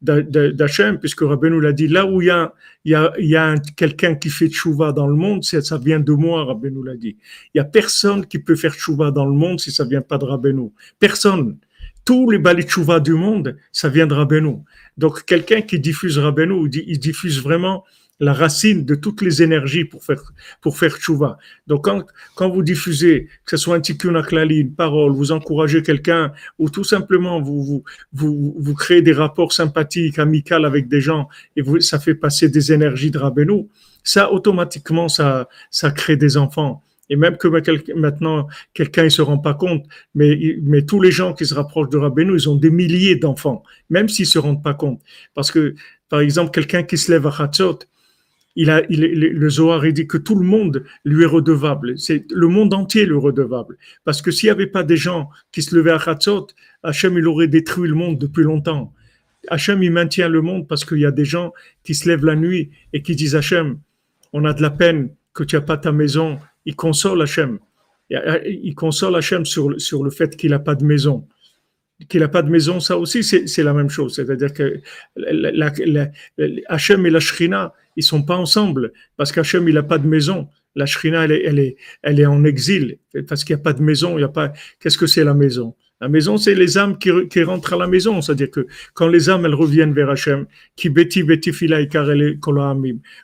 d'Hachem, puisque Rabbeinu l'a dit, là où il y a, il y a, il y a quelqu'un qui fait tchouva dans le monde, ça vient de moi, Rabbeinu l'a dit. Il y a personne qui peut faire tchouva dans le monde si ça vient pas de Rabbeinu. Personne. Tous les balais tchouva du monde, ça vient de Rabbeinu. Donc, quelqu'un qui diffuse Rabbeinu, il diffuse vraiment la racine de toutes les énergies pour faire, pour faire tchouva. Donc, quand, quand vous diffusez, que ce soit un tikkun aklali, une parole, vous encouragez quelqu'un, ou tout simplement vous, vous, vous, vous créez des rapports sympathiques, amicaux avec des gens, et vous, ça fait passer des énergies de Rabbeinu, ça, automatiquement, ça, ça crée des enfants. Et même que maintenant, quelqu'un ne se rend pas compte, mais, mais tous les gens qui se rapprochent de Rabbeinu, ils ont des milliers d'enfants, même s'ils ne se rendent pas compte. Parce que, par exemple, quelqu'un qui se lève à Hatzot, il a, le Zohar dit que tout le monde lui est redevable. C'est le monde entier le redevable. Parce que s'il n'y avait pas des gens qui se levaient à Hatzot, Hachem, il aurait détruit le monde depuis longtemps. Hachem, il maintient le monde parce qu'il y a des gens qui se lèvent la nuit et qui disent Hachem, on a de la peine que tu n'as pas ta maison. Il console Hachem. Il console Hachem sur, sur le fait qu'il n'a pas de maison qu'il n'a pas de maison, ça aussi, c'est la même chose. C'est-à-dire que Hachem et la Shrina, ils sont pas ensemble parce qu'Hachem, il n'a pas de maison. La Shrina, elle est, elle est, elle est en exil parce qu'il n'y a pas de maison. Il y a pas. Qu'est-ce que c'est la maison? La maison, c'est les âmes qui, qui, rentrent à la maison. C'est-à-dire que quand les âmes, elles reviennent vers Hachem, qui beti beti fila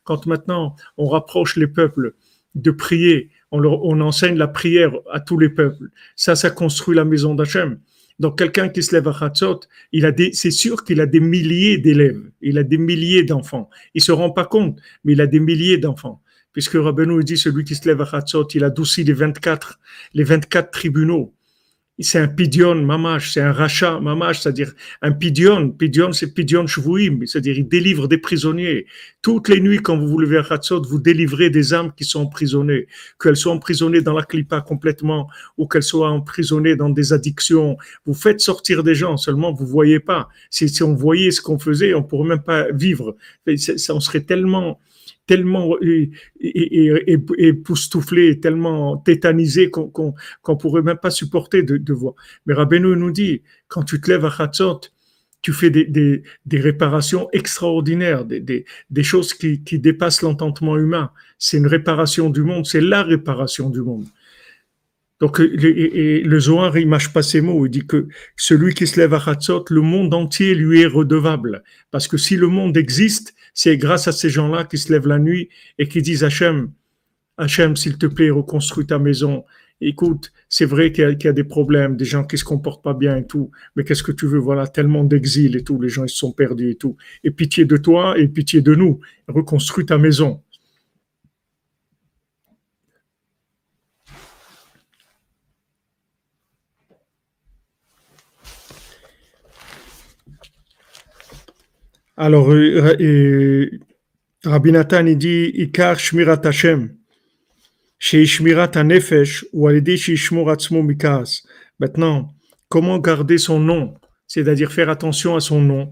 Quand maintenant on rapproche les peuples de prier, on, leur, on enseigne la prière à tous les peuples. Ça, ça construit la maison d'Hachem. Donc, quelqu'un qui se lève à Hatzot, il a des, c'est sûr qu'il a des milliers d'élèves, il a des milliers d'enfants. Il se rend pas compte, mais il a des milliers d'enfants. Puisque Rabbeinu dit, celui qui se lève à Hatzot, il adoucit les 24, les 24 tribunaux c'est un pidion mamash, c'est un rachat mamash, c'est-à-dire un pidion. Pidion, c'est pidion shvuim, c'est-à-dire il délivre des prisonniers. Toutes les nuits, quand vous vous levez à Hatzot, vous délivrez des âmes qui sont emprisonnées, qu'elles soient emprisonnées dans la clipa complètement ou qu'elles soient emprisonnées dans des addictions. Vous faites sortir des gens, seulement vous voyez pas. Si, si on voyait ce qu'on faisait, on pourrait même pas vivre. on serait tellement tellement époustouflé, tellement tétanisé qu'on qu'on pourrait même pas supporter de, voir. Mais Rabbeinu nous dit, quand tu te lèves à Chatzot, tu fais des, des, des réparations extraordinaires, des, des, des choses qui, qui dépassent l'entendement humain. C'est une réparation du monde, c'est la réparation du monde. Donc, et, le Zohar, il mâche pas ses mots. Il dit que celui qui se lève à Hatzot, le monde entier lui est redevable. Parce que si le monde existe, c'est grâce à ces gens-là qui se lèvent la nuit et qui disent Hachem, Hachem, s'il te plaît, reconstruis ta maison. Écoute, c'est vrai qu'il y, a des problèmes, des gens qui se comportent pas bien et tout, mais qu'est-ce que tu veux, voilà, tellement d'exil et tout, les gens se sont perdus et tout. Et pitié de toi et pitié de nous, reconstruis ta maison. Alors, euh, euh, Rabbi Nathan, dit, Ikar Shmirat Hashem, Shmirat Nefesh, ou Mikas. Maintenant, comment garder son nom, c'est-à-dire faire attention à son nom,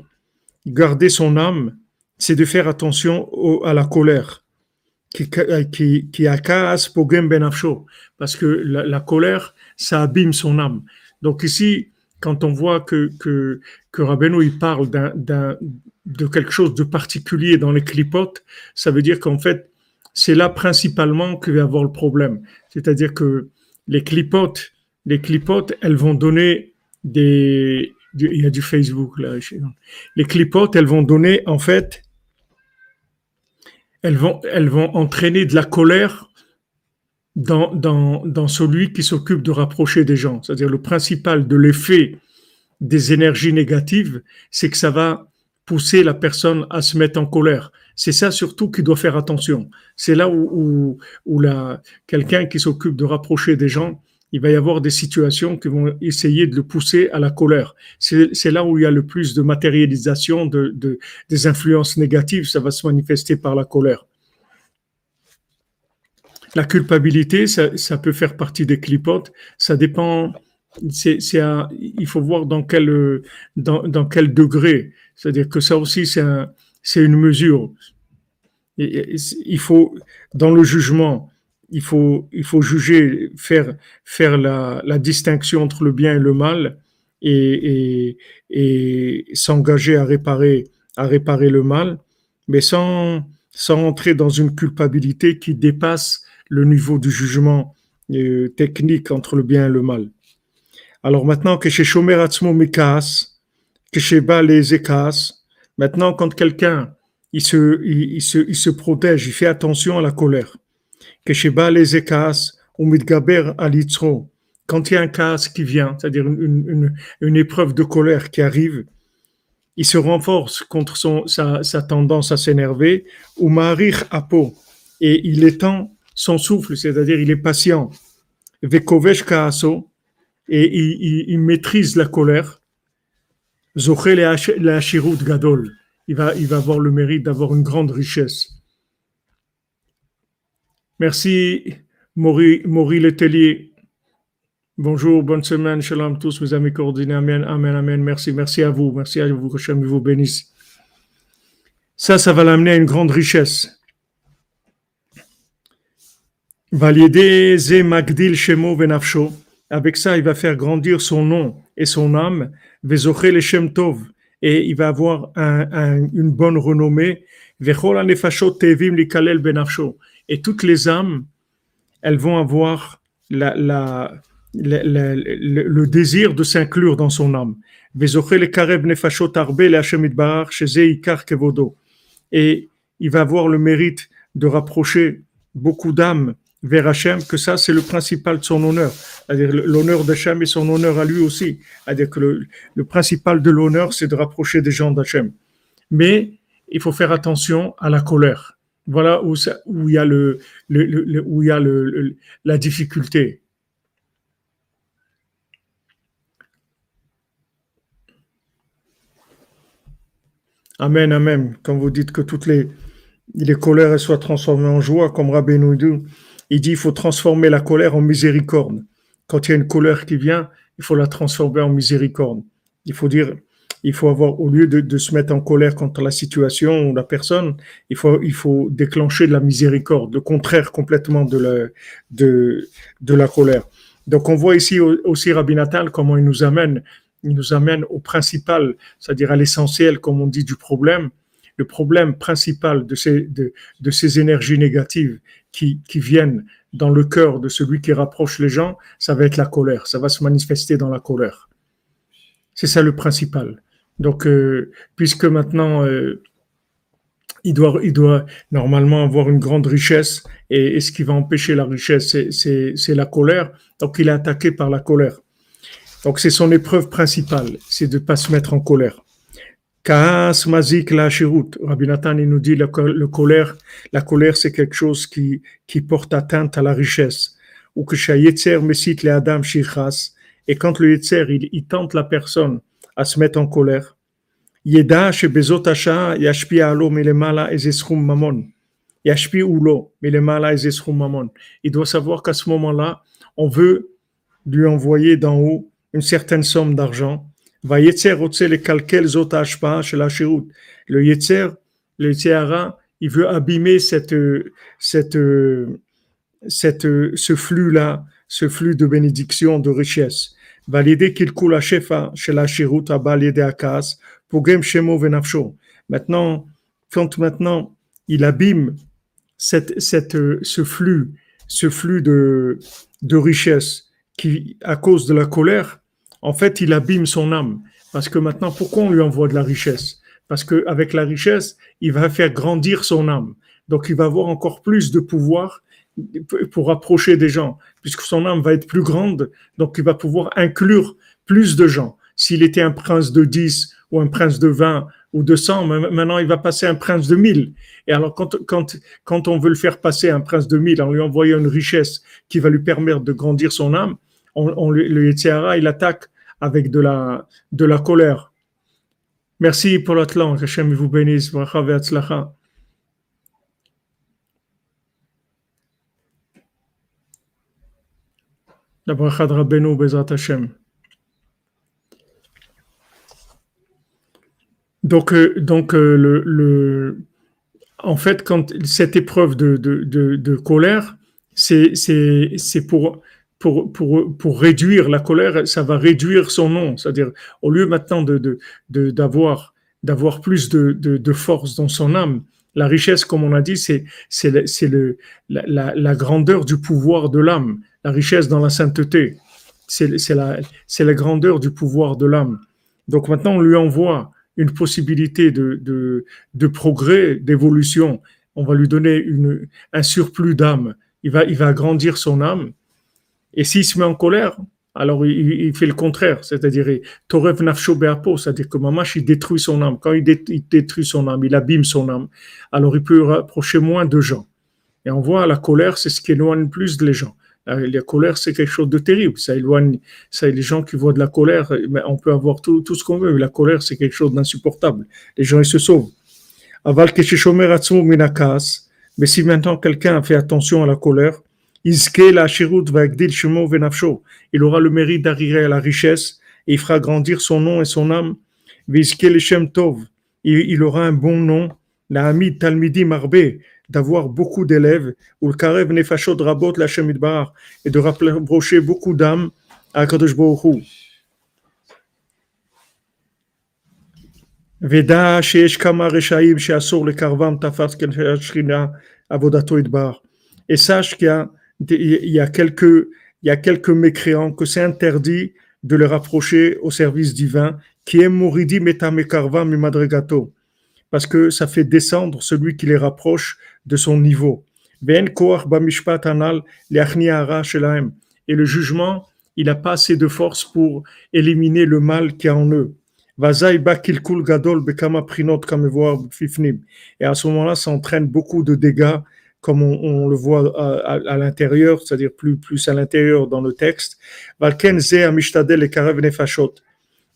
garder son âme, c'est de faire attention à la colère. Qui, qui, qui benafsho, parce que la, la, colère, ça abîme son âme. Donc ici, quand on voit que, que, que Rabbeinu, il parle de quelque chose de particulier dans les clipotes, ça veut dire qu'en fait, c'est là principalement que va avoir le problème. C'est-à-dire que les clipotes, les clipotes, elles vont donner des, il y a du Facebook là. Les clipotes, elles vont donner en fait, elles vont, elles vont entraîner de la colère dans, celui qui s'occupe de rapprocher des gens. C'est-à-dire le principal de l'effet des énergies négatives, c'est que ça va pousser la personne à se mettre en colère. C'est ça surtout qui doit faire attention. C'est là où, la, quelqu'un qui s'occupe de rapprocher des gens, il va y avoir des situations qui vont essayer de le pousser à la colère. C'est là où il y a le plus de matérialisation de, des influences négatives, ça va se manifester par la colère. La culpabilité, ça, peut faire partie des clipotes, ça dépend, c'est, il faut voir dans quel, dans, quel degré. C'est-à-dire que ça aussi, c'est une mesure. Il faut, dans le jugement, il faut, il faut juger, faire, faire la, la distinction entre le bien et le mal et, et s'engager à réparer, à réparer le mal, mais sans, sans entrer dans une culpabilité qui dépasse le niveau du jugement euh, technique entre le bien et le mal. Alors maintenant que chez Shomer Mikas, les écas. Maintenant, quand quelqu'un il se, il, se, il se protège, il fait attention à la colère. Que les écas, ou alitzro. Quand il y a un cas qui vient, c'est-à-dire une, épreuve de colère qui arrive, il se renforce contre son, sa, sa tendance à s'énerver, ou marir apo, et il étend son souffle, c'est-à-dire il est patient. Et il, maîtrise la colère. Gadol. Il va, il va avoir le mérite d'avoir une grande richesse. Merci, Maury, Maury Letellier. Bonjour, bonne semaine, shalom tous mes amis coordonnés. Amen, amen, amen. Merci, merci à vous. Merci à vous, que Hachem vous bénisse. Ça, ça va l'amener à une grande richesse. Valider Magdil Shemo Venafsho. Avec ça, il va faire grandir son nom et son âme. Et il va avoir une bonne renommée. Et toutes les âmes, elles vont avoir la, le désir de s'inclure dans son âme. Et il va avoir le mérite de rapprocher beaucoup d'âmes vers Hachem, que ça, c'est le principal de son honneur. C'est-à-dire l'honneur d'Hachem et son honneur à lui aussi. C'est-à-dire que le, principal de l'honneur, c'est de rapprocher des gens d'Hachem. Mais il faut faire attention à la colère. Voilà où, il y a, la difficulté. Amen, amen. Quand vous dites que toutes les, les colères soient transformées en joie, comme Rabbi Noudou, il dit il faut transformer la colère en miséricorde. Quand il y a une colère qui vient, il faut la transformer en miséricorde. Il faut dire, il faut avoir, au lieu de, se mettre en colère contre la situation ou la personne, il faut, il faut déclencher de la miséricorde, le contraire complètement de la, de, la colère. Donc, on voit ici aussi Rabbi Natal comment il nous amène, il nous amène au principal, c'est-à-dire à, l'essentiel, comme on dit, du problème. Le problème principal de ces, énergies négatives qui, qui viennent dans le cœur de celui qui rapproche les gens, ça va être la colère. Ça va se manifester dans la colère. C'est ça le principal. Donc, euh, puisque maintenant, euh, il, doit, il doit normalement avoir une grande richesse, et, et ce qui va empêcher la richesse, c'est la colère. Donc, il est attaqué par la colère. Donc, c'est son épreuve principale, c'est de ne pas se mettre en colère. Kaas mazik la shirut. Rabbi Nathan, il nous dit le, colère, la colère, c'est quelque chose qui, qui porte atteinte à la richesse. Ou que shayetzer mesit le adam shichas. Et quand le yetzer, il, tente la personne à se mettre en colère, yeda shebezot asha alo mamon. Yashpi ulo ezesrum mamon. Il doit savoir qu'à ce moment-là, on veut lui envoyer d'en haut une certaine somme d'argent Va Yetzer le calquel zotashpa chez la chirut. Le Yetzer, le Yetzerara, il veut abîmer cette, cette, cette, ce flux-là, ce flux de bénédiction, de richesse. Valider qu'il coule à chefa chez la chirut à balider à kas, pour shemo venafsho. Maintenant, quand maintenant il abîme cette, cette, ce flux, ce flux de, de richesse qui, à cause de la colère, en fait, il abîme son âme. Parce que maintenant, pourquoi on lui envoie de la richesse? Parce qu'avec la richesse, il va faire grandir son âme. Donc, il va avoir encore plus de pouvoir pour approcher des gens, puisque son âme va être plus grande, donc il va pouvoir inclure plus de gens. S'il était un prince de 10 ou un prince de 20 ou de 100, maintenant il va passer un prince de 1000. Et alors quand, quand, quand on veut le faire passer un prince de 1000 en lui envoyant une richesse qui va lui permettre de grandir son âme, on, on, le Yetzirah, il attaque avec de la, de la colère. Merci pour l'Atlan, que Hachem vous bénisse. La bracha de Rabbeinu Bezat Hashem. Donc, euh, donc euh, le, le, en fait, quand cette épreuve de, de, de, de colère, c'est pour pour, pour, pour réduire la colère, ça va réduire son nom. C'est-à-dire, au lieu maintenant de, de, d'avoir, d'avoir plus de, de, de, force dans son âme, la richesse, comme on a dit, c'est, c'est, c'est le, la, la, grandeur du pouvoir de l'âme, la richesse dans la sainteté. C'est, c'est, la, c'est la grandeur du pouvoir de l'âme. Donc maintenant, on lui envoie une possibilité de, de, de progrès, d'évolution. On va lui donner une, un surplus d'âme. Il va, il va grandir son âme et s'il se met en colère, alors il, fait le contraire, c'est-à-dire Torev Nafsho Beapo, c'est-à-dire que Mamash il détruit son âme. Quand il, détruit son âme, il abîme son âme, alors il peut rapprocher moins de gens. Et on voit la colère, c'est ce qui éloigne plus les gens. La, colère, c'est quelque chose de terrible. Ça éloigne, ça, les gens qui voient de la colère, on peut avoir tout, ce qu'on veut. La colère, c'est quelque chose d'insupportable. Les gens, ils se sauvent. Aval minakas. Mais si maintenant quelqu'un fait attention à la colère, il aura le mérite d'arriver à la richesse et il fera grandir son nom et son âme. Il aura un bon nom, la Hamid Talmidi Marbe, d'avoir beaucoup d'élèves, ou le Karev Nefashot Rabot la Bar, et de rapprocher beaucoup d'âmes à Kadosh Baruch Veda sheesh kama reshaim she'asur le karvam tafas ken shrina avodato idbar. Et sache qu'il y a il y a quelques, il y a quelques mécréants que c'est interdit de les rapprocher au service divin, qui est moridi metamekarva mimadregato, parce que ça fait descendre celui qui les rapproche de son niveau. Et le jugement, il n'a pas assez de force pour éliminer le mal qui est en eux. Et à ce moment-là, ça entraîne beaucoup de dégâts comme on, le voit à, l'intérieur, c'est-à-dire plus, plus à l'intérieur dans le texte.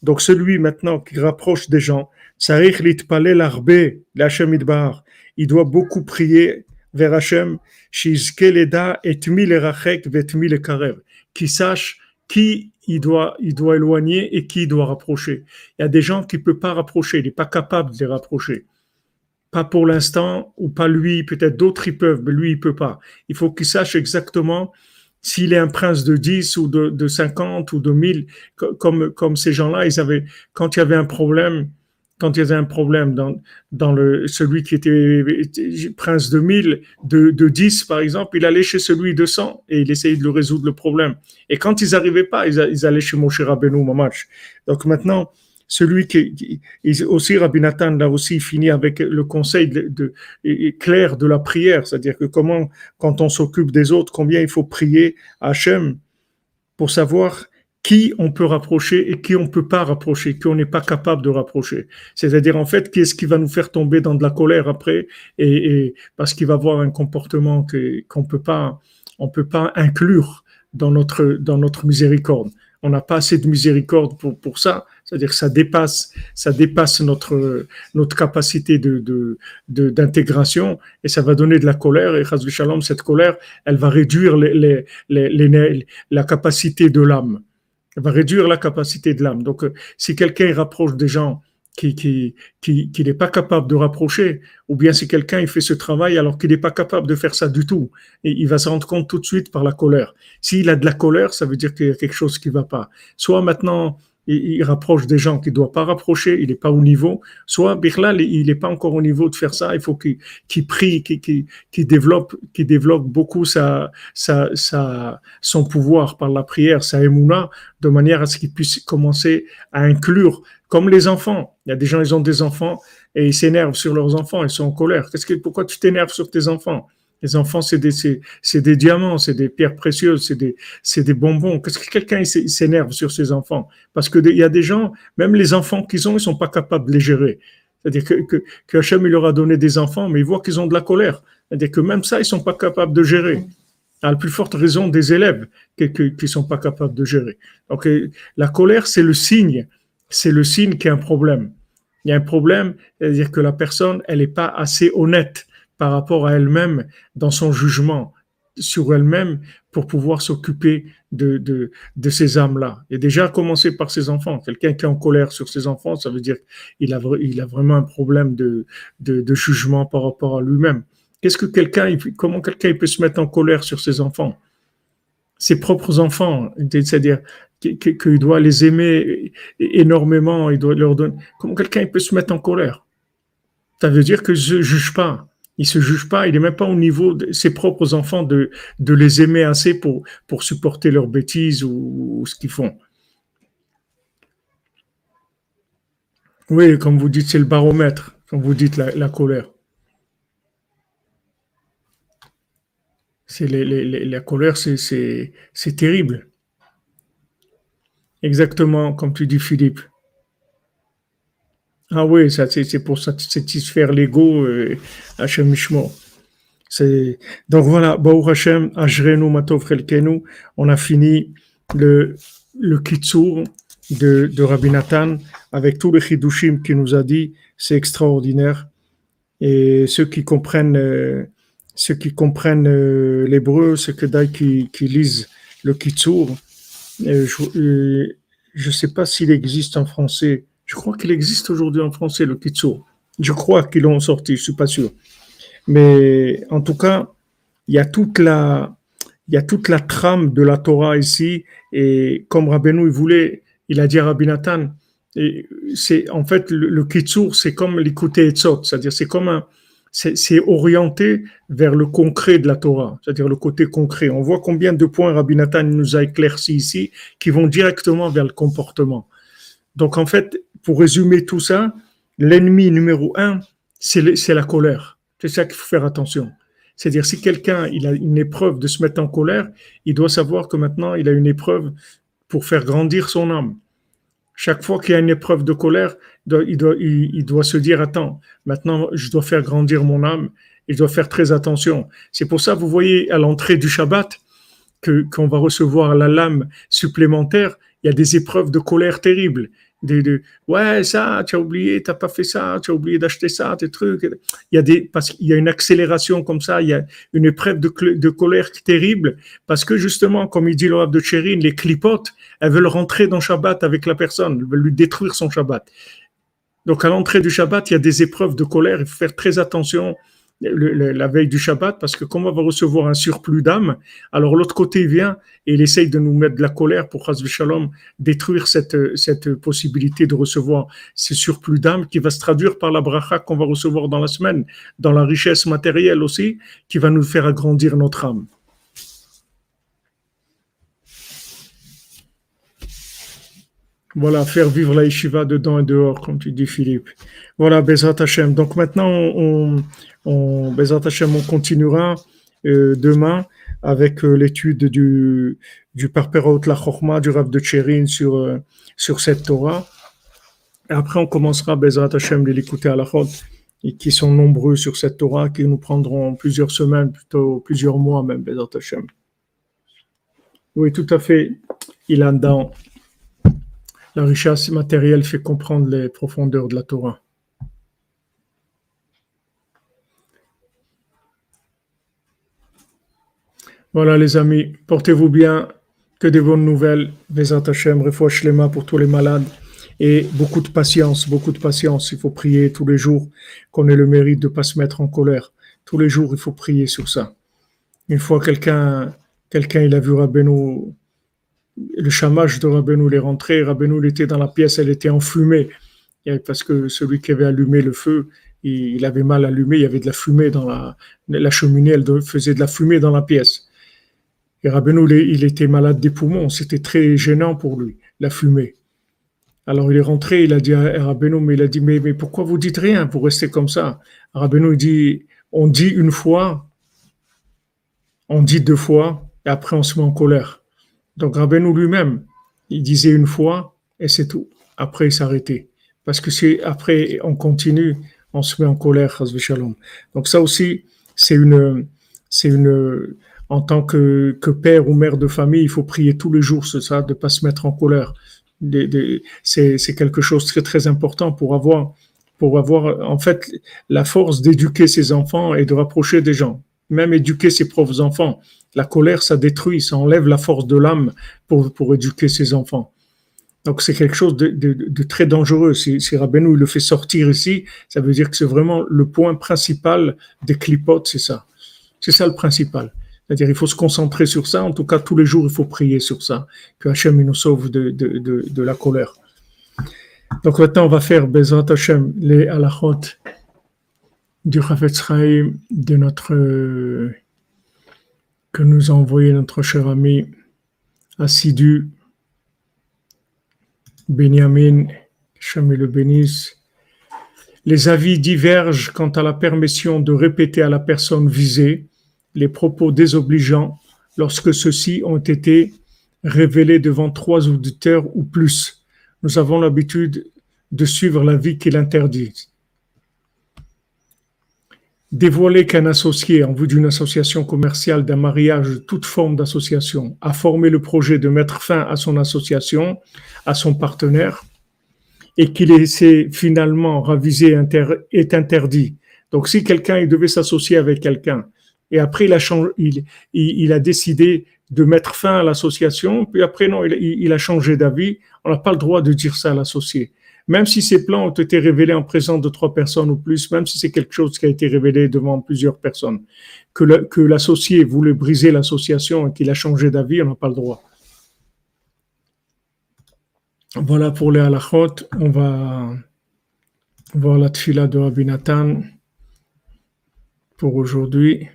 Donc celui maintenant qui rapproche des gens, il doit beaucoup prier vers Hachem, qui sache qui, il doit, il doit éloigner et qui doit rapprocher. Il y a des gens qui ne peuvent pas rapprocher, il n'est pas capable de les rapprocher. Pas pour l'instant, ou pas lui, peut-être d'autres ils peuvent, mais lui il peut pas. Il faut qu'il sache exactement s'il est un prince de 10 ou de, de 50 ou de 1000, comme, comme ces gens-là, ils avaient, quand il y avait un problème, quand il y avait un problème dans, dans le, celui qui était prince de 1000, de, de 10 par exemple, il allait chez celui de 100 et il essayait de le résoudre le problème. Et quand ils n'arrivaient pas, ils, allaient chez Moshe Rabbeinu Mamash. Donc maintenant, celui qui, aussi Rabbi Nathan là aussi fini avec le conseil clair de la prière, c'est-à-dire que comment, quand on s'occupe des autres, combien il faut prier à Hachem pour savoir qui on peut rapprocher et qui on peut pas rapprocher, qui on n'est pas capable de rapprocher. C'est-à-dire en fait, qui est-ce qui va nous faire tomber dans de la colère après et, parce qu'il va avoir un comportement qu'on peut pas, on peut pas inclure dans notre dans notre miséricorde. On n'a pas assez de miséricorde pour pour ça. C'est-à-dire que ça dépasse ça dépasse notre notre capacité de d'intégration et ça va donner de la colère et Shalom cette colère, elle va réduire les, les, les la capacité de l'âme va réduire la capacité de l'âme. Donc, euh, si quelqu'un rapproche des gens qui, qui, qui, qui n'est pas capable de rapprocher, ou bien si quelqu'un il fait ce travail alors qu'il n'est pas capable de faire ça du tout, il va se rendre compte tout de suite par la colère. S'il a de la colère, ça veut dire qu'il y a quelque chose qui va pas. Soit maintenant, il, rapproche des gens qu'il ne doit pas rapprocher, il n'est pas au niveau, soit Birlal, il n'est pas encore au niveau de faire ça, il faut qu'il prie, qu'il développe, développe beaucoup sa, son pouvoir par la prière, sa émouna, de manière à ce qu'il puisse commencer à inclure, comme les enfants. Il y a des gens, ils ont des enfants et ils s'énervent sur leurs enfants, ils sont en colère. Qu'est-ce que, pourquoi tu t'énerves sur tes enfants? Les enfants, c'est des, diamants, c'est des pierres précieuses, c'est des, bonbons. Qu'est-ce que quelqu'un s'énerve sur ses enfants? Parce que il y a des gens, même les enfants qu'ils ont, ils sont pas capables de les gérer. C'est-à-dire que, que, que Hachem, il leur a donné des enfants, mais ils voient qu'ils ont de la colère. C'est-à-dire que même ça, ils sont pas capables de gérer. À la plus forte raison des élèves qui ne sont pas capables de gérer. Donc, euh, la colère, c'est le signe, c'est le signe qu'il y a un problème. Il y a un problème, c'est-à-dire que la personne, elle n'est pas assez honnête par rapport à elle-même dans son jugement sur elle-même pour pouvoir s'occuper de, ces âmes-là. Et déjà, commencer par ses enfants. Quelqu'un qui est en colère sur ses enfants, ça veut dire qu'il a, il vraiment un problème de, jugement par rapport à lui-même. Qu'est-ce que quelqu'un, comment quelqu'un peut se mettre en colère sur ses enfants? Ses propres enfants, c'est-à-dire qu'il doit les aimer énormément, il doit leur donner. Comment quelqu'un peut se mettre en colère? Ça veut dire que je juge pas il se juge pas, il n'est même pas au niveau de ses propres enfants de, les aimer assez pour, pour supporter leurs bêtises ou, ce qu'ils font. Oui, comme vous dites, c'est le baromètre, comme vous dites, la, colère. C'est la colère, c'est terrible. Exactement comme tu dis, Philippe. Ah oui, ça, c'est pour satisfaire l'ego, euh, Hachem C'est Donc voilà, Baou Hachem, Ajrenu Matov Chelkenu, on a fini le, le Kitsur de, de Rabbi Nathan avec tous les Chidushim qu'il nous a dit, c'est extraordinaire. Et ceux qui comprennent, euh, ceux qui comprennent euh, l'hébreu, ceux que qui, qui lisent le Kitsur, je ne sais pas s'il existe en français je crois qu'il existe aujourd'hui en français le Kitsur. Je crois qu'ils l'ont sorti, je suis pas sûr. Mais en tout cas, il y a toute la, trame de la Torah ici. Et comme Rabbeinu, voulait, il a dit à Rabbi Nathan, et c'est en fait le, le Kitsur, c'est comme l'écouter Etzot, c'est-à-dire c'est comme un, c'est orienté vers le concret de la Torah, c'est-à-dire le côté concret. On voit combien de points Rabbi Nathan nous a éclaircis ici qui vont directement vers le comportement. Donc en fait, pour résumer tout ça, l'ennemi numéro un, c'est la colère. C'est ça qu'il faut faire attention. C'est-à-dire, si quelqu'un a une épreuve de se mettre en colère, il doit savoir que maintenant il a une épreuve pour faire grandir son âme. Chaque fois qu'il y a une épreuve de colère, il doit, se dire attends, maintenant je dois faire grandir mon âme et je dois faire très attention. C'est pour ça, vous voyez, à l'entrée du Shabbat, qu'on va recevoir la lame supplémentaire il y a des épreuves de colère terribles. Ouais, ça, tu as oublié, tu n'as pas fait ça, tu as oublié d'acheter ça, tes trucs. Il y a des, parce qu'il y a une accélération comme ça, il y a une épreuve de, de colère terrible, parce que justement, comme il dit le de Chérine, les clipotes, elles veulent rentrer dans Shabbat avec la personne, elles veulent lui détruire son Shabbat. Donc, à l'entrée du Shabbat, il y a des épreuves de colère, il faut faire très attention la veille du Shabbat, parce que comme on va recevoir un surplus d'âme, alors l'autre côté vient et il essaye de nous mettre de la colère pour Shalom détruire cette, cette possibilité de recevoir ce surplus d'âme qui va se traduire par la bracha qu'on va recevoir dans la semaine, dans la richesse matérielle aussi, qui va nous faire agrandir notre âme. Voilà, faire vivre la yeshiva dedans et dehors, comme tu dis, Philippe. Voilà, Bezrat Hashem. Donc maintenant, on, on, Bezrat Hashem, on continuera euh, demain avec euh, l'étude du, du Parperot La Chochma, du Rav de Tchérin sur, euh, sur cette Torah. Et après, on commencera, Bezrat Hashem, de l'écouter à la Chot, et qui sont nombreux sur cette Torah, qui nous prendront plusieurs semaines, plutôt plusieurs mois même, Bezrat Hashem. Oui, tout à fait. Il a dans la richesse matérielle fait comprendre les profondeurs de la Torah. Voilà les amis, portez-vous bien, que des bonnes nouvelles, Vezat Hashem, Lema pour tous les malades et beaucoup de patience, beaucoup de patience. Il faut prier tous les jours qu'on ait le mérite de ne pas se mettre en colère. Tous les jours, il faut prier sur ça. Une fois, quelqu'un, quelqu'un, il a vu Rabbeinu le chamage de Rabbeinu est rentré, Rabbeinu était dans la pièce, elle était enfumée, parce que celui qui avait allumé le feu, il avait mal allumé, il y avait de la fumée dans la, cheminée, elle faisait de la fumée dans la pièce. Et Rabbeinu, il était malade des poumons, c'était très gênant pour lui, la fumée. Alors il est rentré, il a dit à Rabbeinu, mais il a dit, mais, pourquoi vous dites rien pour rester comme ça? Rabbeinu, dit, on dit une fois, on dit deux fois, et après on se met en colère. Donc Rabbeinu lui-même, il disait une fois et c'est tout. Après, il s'arrêtait. Parce que si après on continue, on se met en colère. Donc ça aussi, c'est une, c'est une, en tant que, que, père ou mère de famille, il faut prier tous les jours, c'est ça, de pas se mettre en colère. c'est, c'est quelque chose de très très important pour avoir, pour avoir en fait la force d'éduquer ses enfants et de rapprocher des gens. Même éduquer ses propres enfants. La colère, ça détruit, ça enlève la force de l'âme pour, pour éduquer ses enfants. Donc c'est quelque chose de, de, très dangereux. Si, si Rabbeinu le fait sortir ici, ça veut dire que c'est vraiment le point principal des clipotes, c'est ça. C'est ça le principal. C'est-à-dire il faut se concentrer sur ça. En tout cas, tous les jours, il faut prier sur ça, que Hachem nous sauve de, de, la colère. Donc maintenant, on va faire Bezrat Hachem, les halachot du Chafetz de notre que nous a envoyé notre cher ami assidu Benjamin, Chami le bénisse. Les avis divergent quant à la permission de répéter à la personne visée les propos désobligeants lorsque ceux-ci ont été révélés devant trois auditeurs ou plus. Nous avons l'habitude de suivre l'avis qu'il interdit. Dévoiler qu'un associé, en vue d'une association commerciale, d'un mariage, toute forme d'association, a formé le projet de mettre fin à son association, à son partenaire, et qu'il s'est finalement ravisé est interdit. Donc, si quelqu'un devait s'associer avec quelqu'un, et après il a, changé, il, a décidé de mettre fin à l'association, puis après non, il a changé d'avis, on n'a pas le droit de dire ça à l'associé même si ces plans ont été révélés en présence de trois personnes ou plus, même si c'est quelque chose qui a été révélé devant plusieurs personnes, que l'associé voulait briser l'association et qu'il a changé d'avis, on n'a pas le droit. Voilà pour les halachot. On va voir la tfila de Rabbi pour aujourd'hui.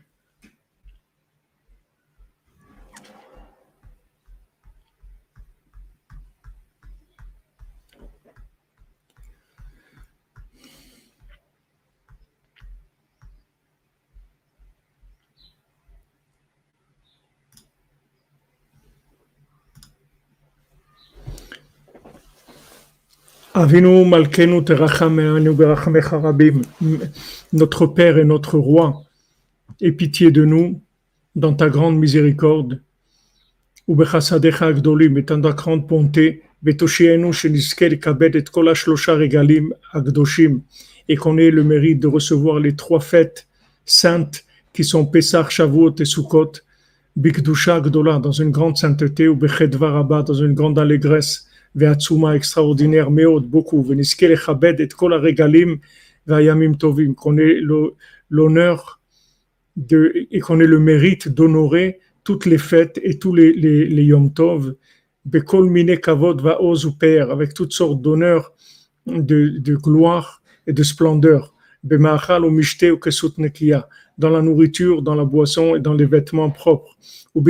Avinu Malkenu notre Père et notre Roi, aie pitié de nous dans ta grande miséricorde. ובחסדיך הגדולים, et dans ta grande bonté, ותושיינו שנזכה לכבד את כל השלושה רגלים הקדושים, et qu'on ait le mérite de recevoir les trois fêtes saintes qui sont Pessah, Shavuot et Sukkot, Bikdusha Gdola, Meod, beaucoup, Veniske Lechabed et Kol Regalim, Vayamim Tovim, qu'on ait le- l'honneur de, et qu'on ait le mérite d'honorer toutes les fêtes et tous les, Yom Tov, avec toutes sortes d'honneurs, de, gloire et de splendeur. Dans la nourriture, dans la boisson et dans les vêtements propres. Ou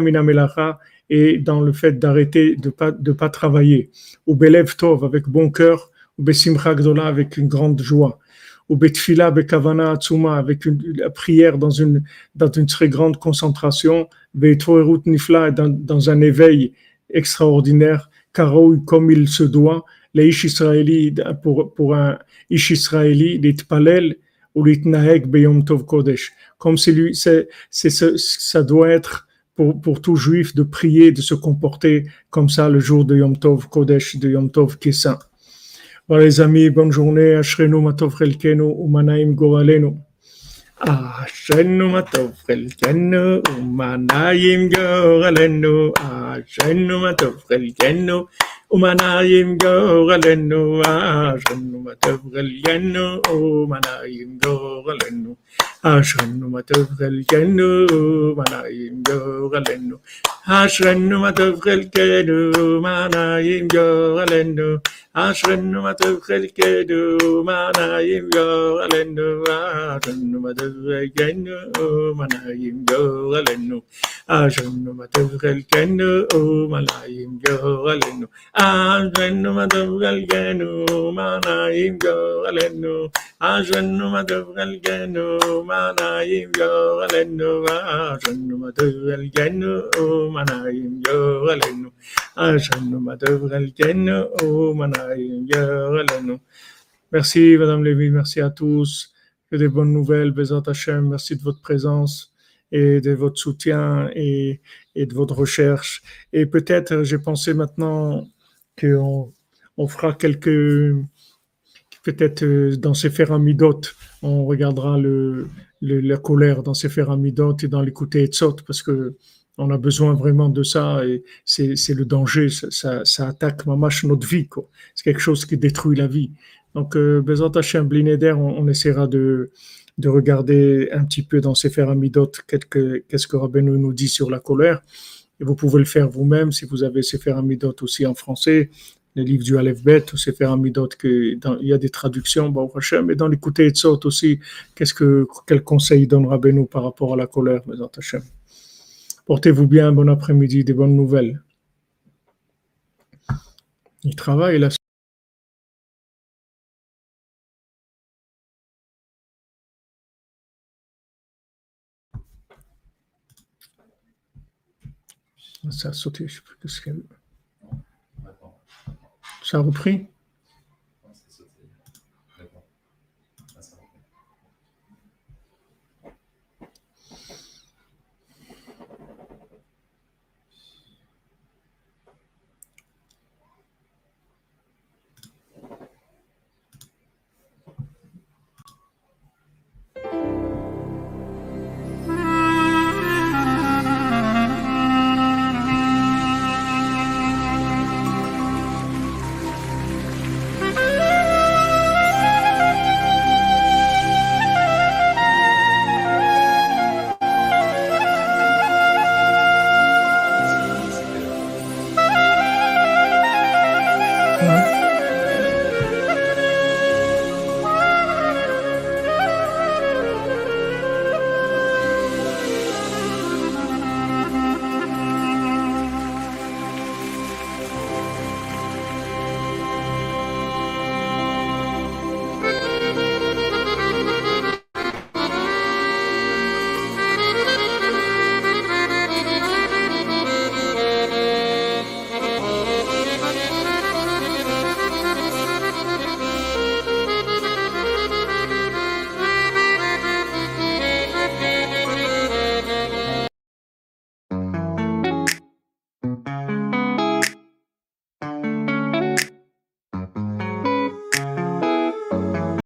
Minamelacha, et dans le fait d'arrêter de pas, de pas travailler. Ou Belev Tov, avec bon cœur, ou Besimcha Gdola, avec une grande joie. Ou Betfila Bekavana Atsuma, avec une, la prière dans une, dans une très grande concentration. Beitvoerut Nifla, dans, dans un éveil extraordinaire, Karoui comme il se doit. Les Ish pour, pour un Ish Israéli, l'Itpalel, ou l'Itnaeg Beyom Tov Kodesh. Comme c'est lui, c'est, c'est, ce- ça doit être pour, pour tout juif de prier, de se comporter comme ça le jour de Yom Tov Kodesh, de Yom Tov qui est saint. Voilà les amis, bonne journée. Ashrenu matov chelkenu umanaim goralenu. Ashrenu matov chelkenu umanaim goralenu. Ashrenu matov chelkenu umanaim goralenu. Ashrenu matov chelkenu umanaim goralenu. Ashrenu matov chelkenu umanaim goralenu. Ashrenu matov chelkenu umanaim goralenu. Ashrenu matov chelkenu manayim yoralenu. Ashrenu matov chelkenu manayim yoralenu. Ashrenu matov chelkenu manayim yoralenu. Ashrenu matov chelkenu manayim yoralenu. Ashrenu matov chelkenu manayim Merci, Madame Lévy, merci à tous. Que des bonnes nouvelles, Bézat Hachem. Merci de votre présence et de votre soutien et, et de votre recherche. Et peut-être, j'ai pensé maintenant qu'on on fera quelques. Peut-être euh, dans ces Amidot, on regardera le, le- la colère dans ces Amidot et dans l'écouter Etzot, parce que on a besoin vraiment de ça et c'est le danger, ça, ça, ça attaque mamash notre vie. C'est quelque chose qui détruit la vie. Donc, euh, Bezat Hashem, on, on essaiera de, de regarder un petit peu dans Sefer Amidot qu'est-ce que Rabbeinu nous dit sur la colère. Et vous pouvez le faire vous-même si vous avez Sefer Amidot aussi en français, les livres du Aleph Bet, ou Sefer Amidot, que dans- il y a des traductions, Baruch Hashem, et dans l'écouter Etzot aussi, qu'est-ce que, quel conseil donne Rabbeinu par rapport à la colère, Bezat Hashem. Portez-vous bien, bon après-midi, des bonnes nouvelles. Il travaille là. Ça a sauté, je sais plus ce Ça a repris